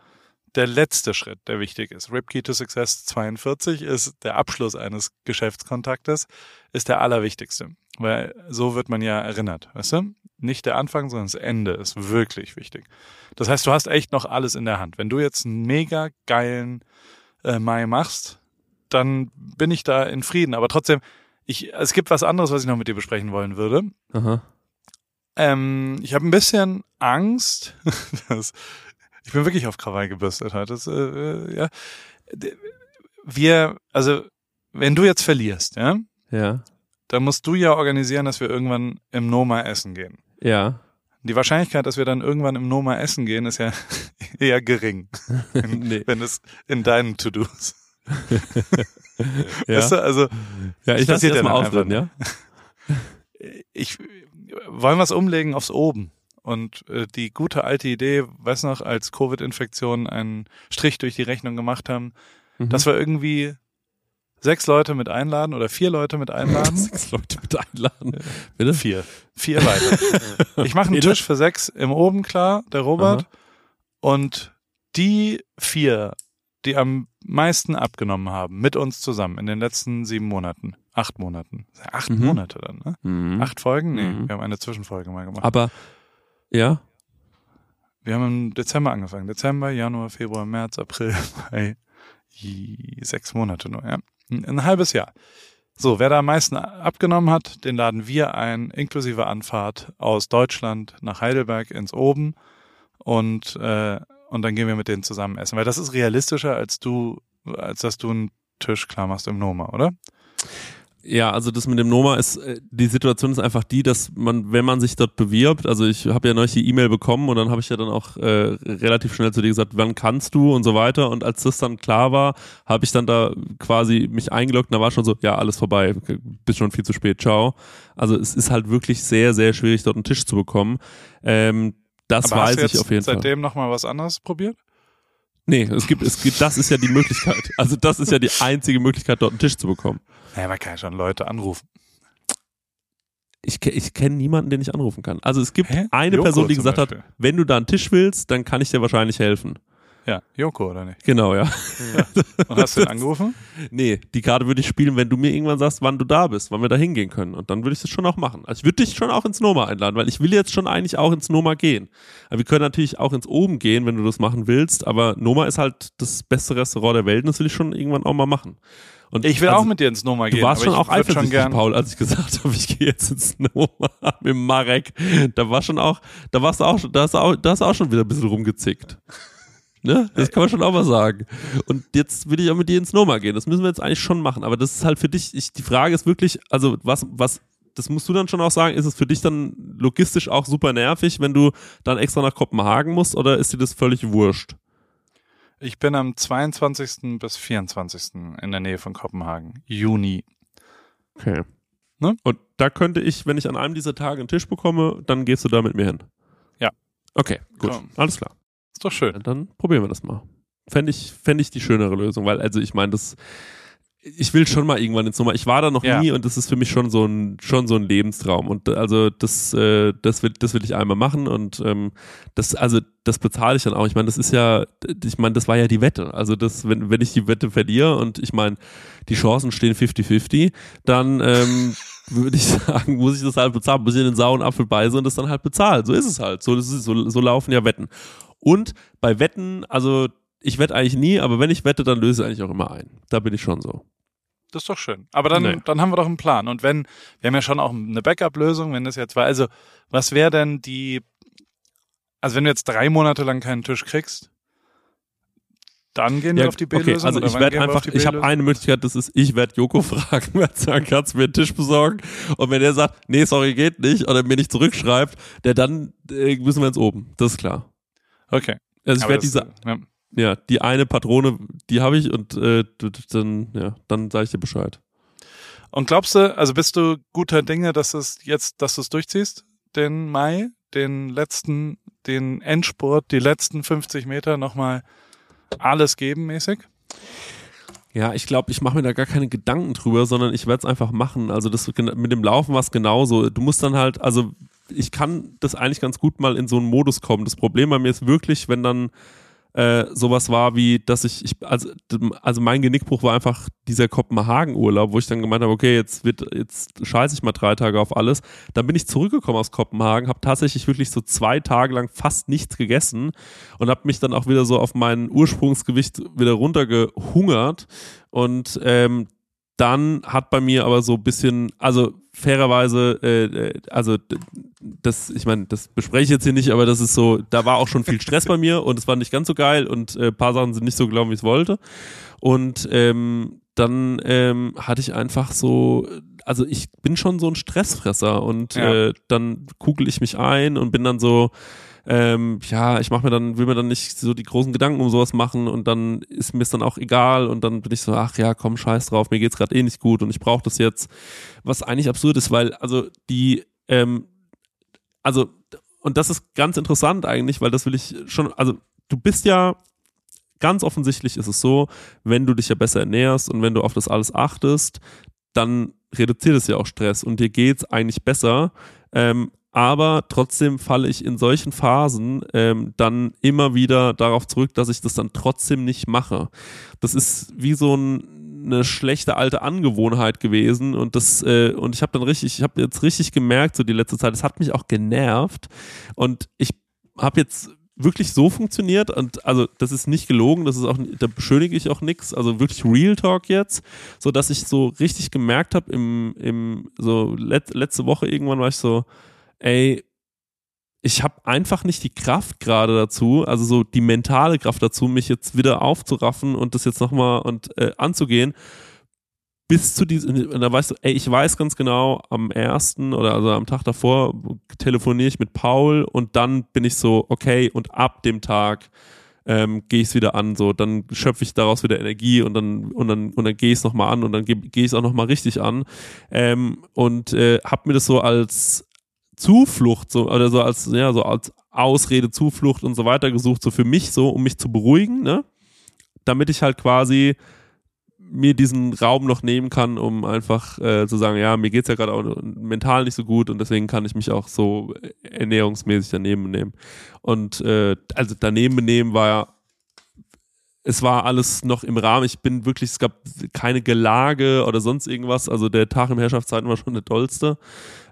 der letzte Schritt, der wichtig ist. Rip Key to Success 42 ist der Abschluss eines Geschäftskontaktes, ist der allerwichtigste. Weil so wird man ja erinnert, weißt du? Nicht der Anfang, sondern das Ende ist wirklich wichtig. Das heißt, du hast echt noch alles in der Hand. Wenn du jetzt einen mega geilen äh, Mai machst, dann bin ich da in Frieden. Aber trotzdem, ich, es gibt was anderes, was ich noch mit dir besprechen wollen würde. Ähm, ich habe ein bisschen Angst, dass ich bin wirklich auf Krawall gebürstet heute. Das, äh ja. Wir, also, wenn du jetzt verlierst, ja? Ja. Dann musst du ja organisieren, dass wir irgendwann im Noma essen gehen. Ja. Die Wahrscheinlichkeit, dass wir dann irgendwann im Noma essen gehen, ist ja eher gering. In, nee. Wenn es in deinen To-Dos. ja. Weißt du, also. Ja, ich lasse jetzt mal aufreden, ja? Ich, wollen wir es umlegen aufs Oben? Und äh, die gute alte Idee, weiß noch, als Covid-Infektionen einen Strich durch die Rechnung gemacht haben, mhm. dass wir irgendwie sechs Leute mit einladen oder vier Leute mit einladen. sechs Leute mit einladen. Bitte? Vier. Vier weiter. ich mache einen Tisch für sechs im Oben klar, der Robert. Aha. Und die vier, die am meisten abgenommen haben, mit uns zusammen in den letzten sieben Monaten, acht Monaten. Acht mhm. Monate dann, ne? Mhm. Acht Folgen? Nee, mhm. wir haben eine Zwischenfolge mal gemacht. Aber, ja. Wir haben im Dezember angefangen. Dezember, Januar, Februar, März, April, Mai, sechs Monate nur, ja. Ein halbes Jahr. So, wer da am meisten abgenommen hat, den laden wir ein, inklusive Anfahrt aus Deutschland nach Heidelberg ins Oben und, äh, und dann gehen wir mit denen zusammen essen. Weil das ist realistischer, als du, als dass du einen Tisch klar machst im Noma, oder? Ja, also das mit dem Noma ist, äh, die Situation ist einfach die, dass man, wenn man sich dort bewirbt, also ich habe ja neulich die E-Mail bekommen und dann habe ich ja dann auch äh, relativ schnell zu dir gesagt, wann kannst du und so weiter und als das dann klar war, habe ich dann da quasi mich eingeloggt und da war schon so, ja, alles vorbei, bist schon viel zu spät, ciao. Also es ist halt wirklich sehr, sehr schwierig, dort einen Tisch zu bekommen. Ähm, das Aber weiß ich auf jeden Fall. Hast du seitdem nochmal was anderes probiert? Nee, es gibt, es gibt, das ist ja die Möglichkeit. Also das ist ja die einzige Möglichkeit, dort einen Tisch zu bekommen. Naja, man kann ja schon Leute anrufen. Ich, ich kenne niemanden, den ich anrufen kann. Also es gibt Hä? eine Joko Person, die gesagt hat, wenn du da einen Tisch willst, dann kann ich dir wahrscheinlich helfen. Ja, Joko, oder nicht? Genau, ja. Und hast du ihn angerufen? Nee, die Karte würde ich spielen, wenn du mir irgendwann sagst, wann du da bist, wann wir da hingehen können. Und dann würde ich das schon auch machen. Also ich würde dich schon auch ins Noma einladen, weil ich will jetzt schon eigentlich auch ins Noma gehen. Aber wir können natürlich auch ins Oben gehen, wenn du das machen willst. Aber Noma ist halt das beste Restaurant der Welt und das will ich schon irgendwann auch mal machen. Und Ich will also, auch mit dir ins Noma Du gehen. warst aber schon auch würd schon eifersüchtig, gern. Paul, als ich gesagt habe, ich gehe jetzt ins Noma mit Marek. Da war schon auch, da warst du auch, schon- da hast du auch, da hast du auch schon wieder ein bisschen rumgezickt. Ne? Das kann man schon auch mal sagen. Und jetzt will ich auch mit dir ins Noma gehen. Das müssen wir jetzt eigentlich schon machen. Aber das ist halt für dich, ich, die Frage ist wirklich, also was, was, das musst du dann schon auch sagen, ist es für dich dann logistisch auch super nervig, wenn du dann extra nach Kopenhagen musst oder ist dir das völlig wurscht? Ich bin am 22. bis 24. in der Nähe von Kopenhagen. Juni. Okay. Ne? Und da könnte ich, wenn ich an einem dieser Tage einen Tisch bekomme, dann gehst du da mit mir hin. Ja. Okay, gut. Komm. Alles klar. Ist doch schön. Dann probieren wir das mal. Fände ich, fänd ich die schönere Lösung, weil, also ich meine, das, ich will schon mal irgendwann ins Nummer. Ich war da noch Ja. nie und das ist für mich schon so ein, schon so ein Lebenstraum. Und also das, äh, das will, das will ich einmal machen und ähm, das, also das bezahle ich dann auch. Ich meine, das ist ja, ich meine, das war ja die Wette. Also das, wenn, wenn ich die Wette verliere und ich meine, die Chancen stehen 50-50, dann ähm, würde ich sagen, muss ich das halt bezahlen, muss ich in den sauren Apfel beißen und das dann halt bezahlen. So ist es halt. So, so, so laufen ja Wetten. Und bei Wetten, also ich wette eigentlich nie, aber wenn ich wette, dann löse ich eigentlich auch immer ein. Da bin ich schon so. Das ist doch schön. Aber dann, Nee. dann haben wir doch einen Plan. Und wenn, wir haben ja schon auch eine Backup-Lösung, wenn das jetzt war. Also, was wäre denn die, also wenn du jetzt drei Monate lang keinen Tisch kriegst, dann gehen wir auf die B-Lösung? okay, also ich werde einfach, die ich habe eine Möglichkeit, das ist, ich werde Joko fragen, werde sagen, kannst du mir einen Tisch besorgen? Und wenn er sagt, nee, sorry, geht nicht, oder mir nicht zurückschreibt, der dann äh, müssen wir ins Oben. Das ist klar. Okay. Also ich werde diese, ja. ja, die eine Patrone, die habe ich und äh, dann, ja, dann sage ich dir Bescheid. Und glaubst du, also bist du guter Dinge, dass es jetzt, dass du es durchziehst, den Mai, den letzten, den Endspurt, die letzten 50 Meter nochmal alles geben mäßig? Ja, ich glaube, ich mache mir da gar keine Gedanken drüber, sondern ich werde es einfach machen. Also das mit dem Laufen war es genauso. Du musst dann halt, also ich kann das eigentlich ganz gut mal in so einen Modus kommen. Das Problem bei mir ist wirklich, wenn dann äh, sowas war wie, dass ich, ich also, also mein Genickbruch war einfach dieser Kopenhagen-Urlaub, wo ich dann gemeint habe, okay, jetzt wird, jetzt scheiße ich mal drei Tage auf alles. Dann bin ich zurückgekommen aus Kopenhagen, habe tatsächlich wirklich so zwei Tage lang fast nichts gegessen und habe mich dann auch wieder so auf mein Ursprungsgewicht wieder runtergehungert und ähm, dann hat bei mir aber so ein bisschen, also fairerweise, äh, also das, ich meine, das bespreche ich jetzt hier nicht, aber das ist so, da war auch schon viel Stress bei mir und es war nicht ganz so geil und äh, ein paar Sachen sind nicht so gelaufen, wie ich es wollte. Und ähm, dann ähm, hatte ich einfach so, also ich bin schon so ein Stressfresser und Ja. äh, dann kugel ich mich ein und bin dann so, ähm, ja, ich mache mir dann, will mir dann nicht so die großen Gedanken um sowas machen und dann ist mir es dann auch egal und dann bin ich so, ach ja, komm, scheiß drauf, mir geht's gerade eh nicht gut und ich brauche das jetzt, was eigentlich absurd ist, weil also die, ähm, also und das ist ganz interessant eigentlich, weil das will ich schon, also du bist ja ganz offensichtlich ist es so, wenn du dich ja besser ernährst und wenn du auf das alles achtest, dann reduziert es ja auch Stress und dir geht's eigentlich besser. Ähm, aber trotzdem falle ich in solchen Phasen ähm, dann immer wieder darauf zurück, dass ich das dann trotzdem nicht mache. Das ist wie so ein, eine schlechte alte Angewohnheit gewesen und das äh, und ich habe dann richtig, ich habe jetzt richtig gemerkt so die letzte Zeit, es hat mich auch genervt und ich habe jetzt wirklich so funktioniert und also das ist nicht gelogen, das ist auch da beschönige ich auch nichts, also wirklich Real Talk jetzt, so dass ich so richtig gemerkt habe im im so let, letzte Woche irgendwann war ich so ey ich habe einfach nicht die Kraft gerade dazu, also so die mentale Kraft dazu, mich jetzt wieder aufzuraffen und das jetzt nochmal und äh, anzugehen. Bis zu diesem, und da weißt du, ey, ich weiß ganz genau, am ersten oder also am Tag davor telefoniere ich mit Paul und dann bin ich so, okay, und ab dem Tag ähm, gehe ich es wieder an, so, dann schöpfe ich daraus wieder Energie und dann, und dann, und dann gehe ich es nochmal an und dann gehe geh ich es auch nochmal richtig an. Ähm, und äh, habe mir das so als Zuflucht, so, oder so als, ja, so als Ausrede, Zuflucht und so weiter gesucht, so für mich so, um mich zu beruhigen, ne? Damit ich halt quasi mir diesen Raum noch nehmen kann, um einfach äh, zu sagen, ja, mir geht's ja gerade auch mental nicht so gut und deswegen kann ich mich auch so ernährungsmäßig daneben nehmen. Und äh, also daneben benehmen war ja es war alles noch im Rahmen. Ich bin wirklich, es gab keine Gelage oder sonst irgendwas. Also der Tag im Herrschaftszeiten war schon der tollste.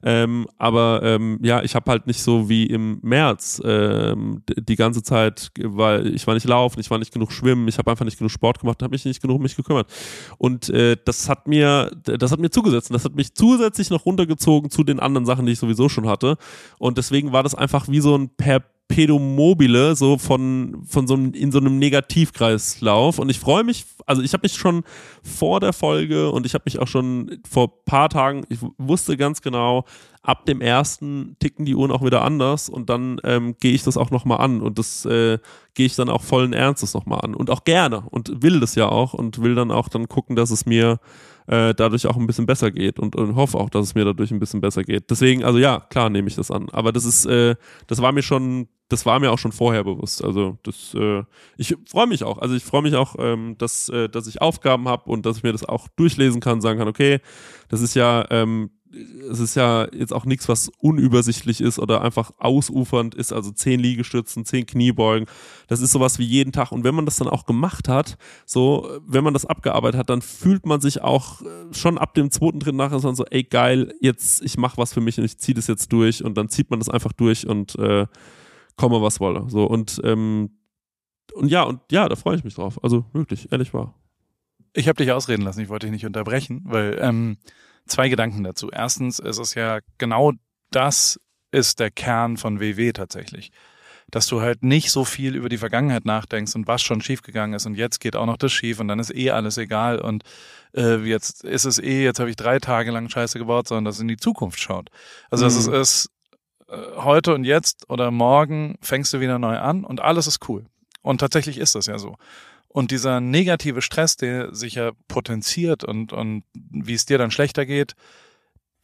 Ähm, aber ähm, ja, ich habe halt nicht so wie im März ähm, die ganze Zeit, weil ich war nicht laufen, ich war nicht genug schwimmen, ich habe einfach nicht genug Sport gemacht, habe mich nicht genug um mich gekümmert. Und äh, das hat mir, das hat mir zugesetzt. Und das hat mich zusätzlich noch runtergezogen zu den anderen Sachen, die ich sowieso schon hatte. Und deswegen war das einfach wie so ein per Pedomobile, so von, von so einem, in so einem Negativkreislauf. Und ich freue mich, also ich habe mich schon vor der Folge und ich habe mich auch schon vor paar Tagen, ich wusste ganz genau, ab dem ersten ticken die Uhren auch wieder anders und dann ähm, gehe ich das auch nochmal an und das äh, gehe ich dann auch vollen Ernstes nochmal an und auch gerne und will das ja auch und will dann auch dann gucken, dass es mir äh, dadurch auch ein bisschen besser geht und, und hoffe auch, dass es mir dadurch ein bisschen besser geht. Deswegen, also ja, klar nehme ich das an. Aber das ist, äh, das war mir schon, das war mir auch schon vorher bewusst. Also das, äh, ich freue mich auch. Also ich freue mich auch, ähm, dass, äh, dass ich Aufgaben habe und dass ich mir das auch durchlesen kann, sagen kann, okay, das ist ja, ähm, es ist ja jetzt auch nichts, was unübersichtlich ist oder einfach ausufernd ist, also zehn Liegestützen, zehn Kniebeugen. Das ist sowas wie jeden Tag. Und wenn man das dann auch gemacht hat, so, wenn man das abgearbeitet hat, dann fühlt man sich auch äh, schon ab dem zweiten, dritten nachher so, ey geil, jetzt, ich mache was für mich und ich ziehe das jetzt durch und dann zieht man das einfach durch und äh, komme was wolle. So, und, ähm, und ja, und ja, da freue ich mich drauf. Also wirklich, ehrlich wahr. Ich habe dich ausreden lassen, ich wollte dich nicht unterbrechen, weil ähm, zwei Gedanken dazu. Erstens, es ist ja genau das ist der Kern von WW tatsächlich. Dass du halt nicht so viel über die Vergangenheit nachdenkst und was schon schiefgegangen ist und jetzt geht auch noch das schief und dann ist eh alles egal und äh, jetzt ist es eh, jetzt habe ich drei Tage lang Scheiße gebaut, sondern dass es in die Zukunft schaut. Also mhm. dass es ist, äh, heute und jetzt oder morgen fängst du wieder neu an und alles ist cool. Und tatsächlich ist das ja so. Und dieser negative Stress, der sich ja potenziert und, und wie es dir dann schlechter geht,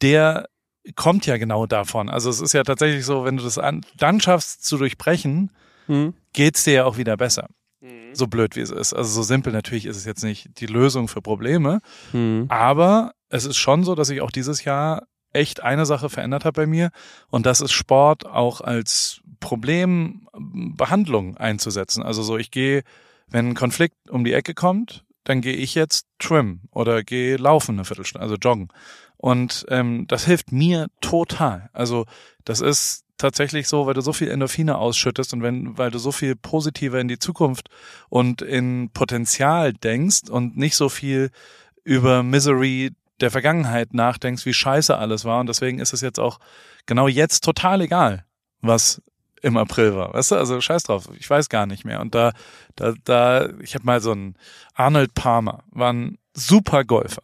der kommt ja genau davon. Also es ist ja tatsächlich so, wenn du das an, dann schaffst zu durchbrechen, mhm. geht's dir ja auch wieder besser. Mhm. So blöd wie es ist. Also so simpel natürlich ist es jetzt nicht die Lösung für Probleme, mhm. aber es ist schon so, dass ich auch dieses Jahr echt eine Sache verändert habe bei mir und das ist Sport auch als Problembehandlung einzusetzen. Also so ich gehe wenn ein Konflikt um die Ecke kommt, dann gehe ich jetzt trim oder gehe laufen eine Viertelstunde, also joggen. Und ähm, das hilft mir total. Also das ist tatsächlich so, weil du so viel Endorphine ausschüttest und wenn, weil du so viel positiver in die Zukunft und in Potenzial denkst und nicht so viel über Misery der Vergangenheit nachdenkst, wie scheiße alles war. Und deswegen ist es jetzt auch genau jetzt total egal, was im April war. Weißt du, also scheiß drauf, ich weiß gar nicht mehr. Und da, da, da, ich habe mal so einen Arnold Palmer, war ein super Golfer.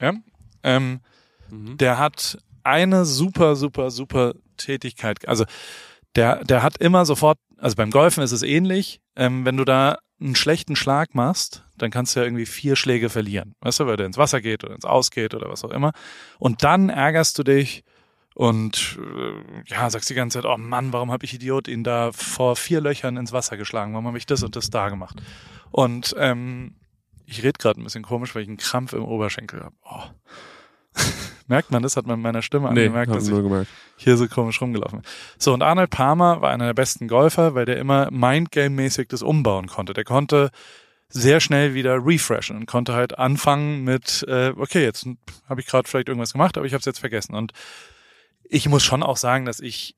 Ja? Ähm, mhm. Der hat eine super, super, super Tätigkeit. Also der, der hat immer sofort, also beim Golfen ist es ähnlich, ähm, wenn du da einen schlechten Schlag machst, dann kannst du ja irgendwie vier Schläge verlieren. Weißt du, weil der ins Wasser geht oder ins Ausgeht oder was auch immer. Und dann ärgerst du dich, und äh, ja, sagst die ganze Zeit, oh Mann, warum habe ich Idiot ihn da vor vier Löchern ins Wasser geschlagen? Warum habe ich das und das da gemacht? Und ähm, ich rede gerade ein bisschen komisch, weil ich einen Krampf im Oberschenkel habe. Oh. Merkt man das? Hat man in meiner Stimme nee, angemerkt, dass ich gemerkt. hier so komisch rumgelaufen bin. So, und Arnold Palmer war einer der besten Golfer, weil der immer Mindgame-mäßig das umbauen konnte. Der konnte sehr schnell wieder refreshen und konnte halt anfangen mit, äh, okay, jetzt habe ich gerade vielleicht irgendwas gemacht, aber ich habe es jetzt vergessen. Und ich muss schon auch sagen, dass ich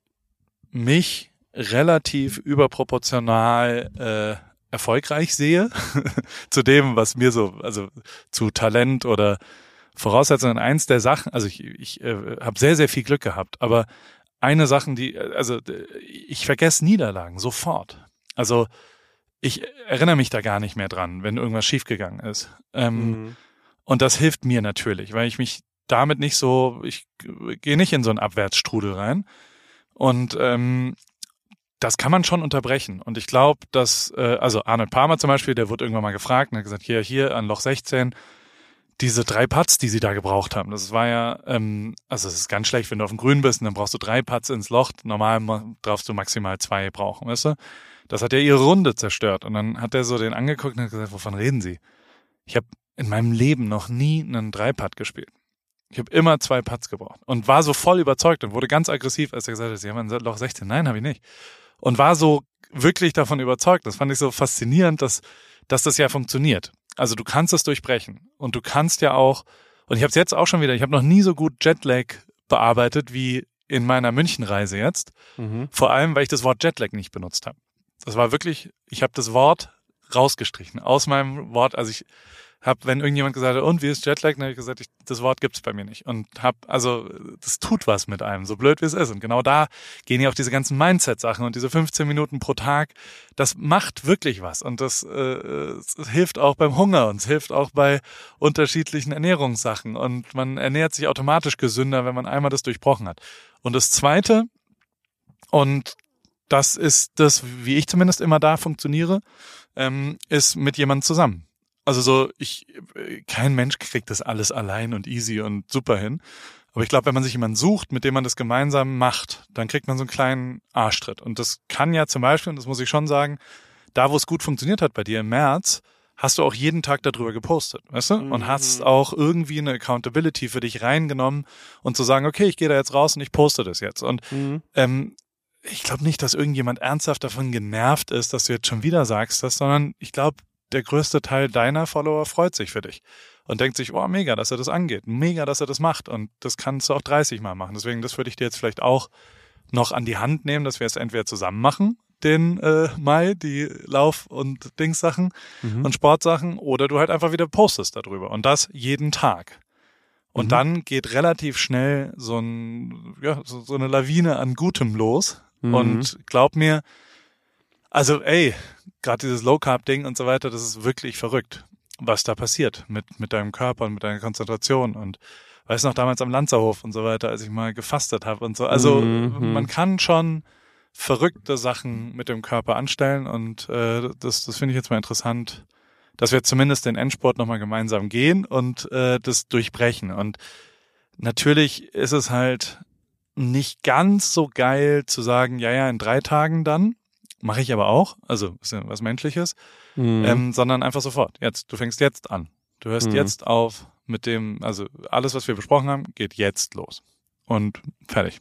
mich relativ überproportional äh, erfolgreich sehe zu dem, was mir so, also zu Talent oder Voraussetzungen. Eins der Sachen, also ich, ich äh, habe sehr, sehr viel Glück gehabt, aber eine Sachen, die, also ich vergesse Niederlagen sofort. Also ich erinnere mich da gar nicht mehr dran, wenn irgendwas schiefgegangen ist. Ähm, mhm. Und das hilft mir natürlich, weil ich mich damit nicht so, ich gehe nicht in so einen Abwärtsstrudel rein. Und ähm, das kann man schon unterbrechen. Und ich glaube, dass, äh, also Arnold Palmer zum Beispiel, der wurde irgendwann mal gefragt und hat gesagt, hier, hier an Loch 16, diese drei Putts, die sie da gebraucht haben, das war ja, ähm, also es ist ganz schlecht, wenn du auf dem Grün bist und dann brauchst du drei Putts ins Loch. Normal darfst du maximal zwei brauchen, weißt du? Das hat ja ihre Runde zerstört. Und dann hat er so den angeguckt und hat gesagt, wovon reden Sie? Ich habe in meinem Leben noch nie einen Dreipad gespielt. Ich habe immer zwei Putts gebraucht und war so voll überzeugt und wurde ganz aggressiv, als er gesagt hat, Sie haben ein Loch 16. Nein, habe ich nicht. Und war so wirklich davon überzeugt. Das fand ich so faszinierend, dass dass das ja funktioniert. Also du kannst es durchbrechen und du kannst ja auch, und ich habe es jetzt auch schon wieder, ich habe noch nie so gut Jetlag bearbeitet wie in meiner Münchenreise jetzt. Mhm. Vor allem, weil ich das Wort Jetlag nicht benutzt habe. Das war wirklich, ich habe das Wort rausgestrichen aus meinem Wort. Also ich habe, wenn irgendjemand gesagt hat, und wie ist Jetlag, dann habe ich gesagt, ich, das Wort gibt's bei mir nicht. Und habe, also das tut was mit einem, so blöd wie es ist. Und genau da gehen ja auch diese ganzen Mindset-Sachen und diese 15 Minuten pro Tag, das macht wirklich was. Und das, äh, es hilft auch beim Hunger und es hilft auch bei unterschiedlichen Ernährungssachen. Und man ernährt sich automatisch gesünder, wenn man einmal das durchbrochen hat. Und das Zweite, und das ist das, wie ich zumindest immer da funktioniere, ähm, ist mit jemandem zusammen. Also so, ich, kein Mensch kriegt das alles allein und easy und super hin. Aber ich glaube, wenn man sich jemanden sucht, mit dem man das gemeinsam macht, dann kriegt man so einen kleinen Arschtritt. Und das kann ja zum Beispiel, und das muss ich schon sagen, da wo es gut funktioniert hat bei dir im März, hast du auch jeden Tag darüber gepostet, weißt du? Und Mhm. hast auch irgendwie eine Accountability für dich reingenommen und zu sagen, okay, ich gehe da jetzt raus und ich poste das jetzt. Und Mhm. ähm, ich glaube nicht, dass irgendjemand ernsthaft davon genervt ist, dass du jetzt schon wieder sagst das, sondern ich glaube, der größte Teil deiner Follower freut sich für dich und denkt sich, oh, mega, dass er das angeht, mega, dass er das macht und das kannst du auch 30 Mal machen. Deswegen, das würde ich dir jetzt vielleicht auch noch an die Hand nehmen, dass wir es entweder zusammen machen, den äh, Mai, die Lauf- und Dingssachen Mhm. und Sportsachen, oder du halt einfach wieder postest darüber und das jeden Tag. Und Mhm. dann geht relativ schnell so, ein, ja, so, so eine Lawine an Gutem los. Mhm. Und glaub mir, also ey, gerade dieses Low Carb Ding und so weiter, das ist wirklich verrückt, was da passiert mit mit deinem Körper und mit deiner Konzentration und weiß noch damals am Lanzerhof und so weiter, als ich mal gefastet habe und so. Also Mhm. man kann schon verrückte Sachen mit dem Körper anstellen und äh, das das finde ich jetzt mal interessant, dass wir zumindest den Endsport nochmal gemeinsam gehen und äh, das durchbrechen und natürlich ist es halt nicht ganz so geil zu sagen, ja, ja, in drei Tagen dann. Mache ich aber auch. Also ist ja was Menschliches. Mhm. Ähm, sondern einfach sofort. Jetzt. Du fängst jetzt an. Du hörst Mhm. jetzt auf mit dem, also alles, was wir besprochen haben, geht jetzt los. Und fertig.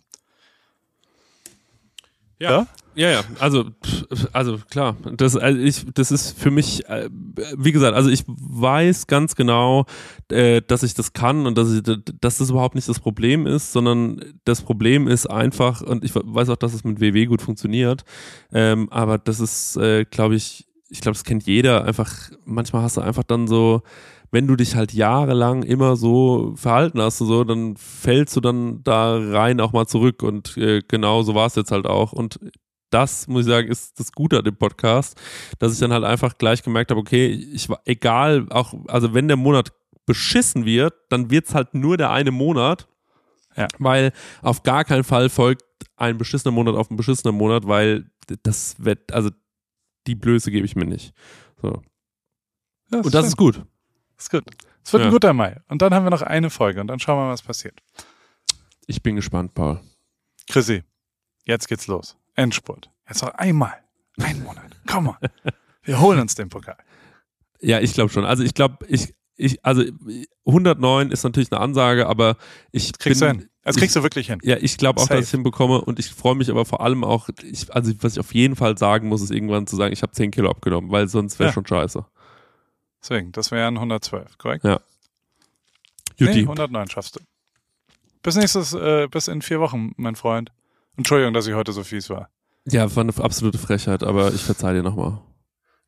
Ja. Ja, ja, also, pff, also klar, das, also ich, das ist für mich, äh, wie gesagt, also ich weiß ganz genau, äh, dass ich das kann und dass, ich, dass das überhaupt nicht das Problem ist, sondern das Problem ist einfach, und ich weiß auch, dass es mit WW gut funktioniert, ähm, aber das ist, äh, glaube ich, ich glaube, das kennt jeder, einfach, manchmal hast du einfach dann so, wenn du dich halt jahrelang immer so verhalten hast, so, dann fällst du dann da rein auch mal zurück und äh, genau so war es jetzt halt auch und das, muss ich sagen, ist das Gute an dem Podcast, dass ich dann halt einfach gleich gemerkt habe, okay, ich war, egal, auch, also wenn der Monat beschissen wird, dann wird's halt nur der eine Monat, Ja. weil auf gar keinen Fall folgt ein beschissener Monat auf einen beschissenen Monat, weil das wird, also die Blöße gebe ich mir nicht. So. Ja, Und das schön. ist gut. ist gut. Es wird Ja. ein guter Mai. Und dann haben wir noch eine Folge und dann schauen wir mal, was passiert. Ich bin gespannt, Paul. Chrissy, jetzt geht's los. Endspurt. Jetzt noch einmal. Ein Monat. Komm mal. Wir holen uns den Pokal. Ja, ich glaube schon. Also ich glaube, ich, ich, also 109 ist natürlich eine Ansage, aber ich Kriegst bin, du hin. Das kriegst du wirklich hin. Ja, ich glaube auch, Safe. dass ich hinbekomme und ich freue mich aber vor allem auch, ich, also was ich auf jeden Fall sagen muss, ist irgendwann zu sagen, ich habe 10 Kilo abgenommen, weil sonst wäre Ja. schon scheiße. Deswegen, das wären 112, korrekt? Ja. Nee, Juti. 109 schaffst du. Bis nächstes, äh, bis in vier Wochen, mein Freund. Entschuldigung, dass ich heute so fies war. Ja, war eine absolute Frechheit, aber ich verzeih dir nochmal.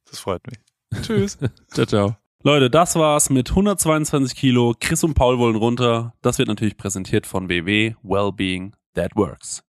Das freut mich. Tschüss. Ciao, ciao. Leute, das war's mit 122 Kilo. Chris und Paul wollen runter. Das wird natürlich präsentiert von WW Wellbeing That Works.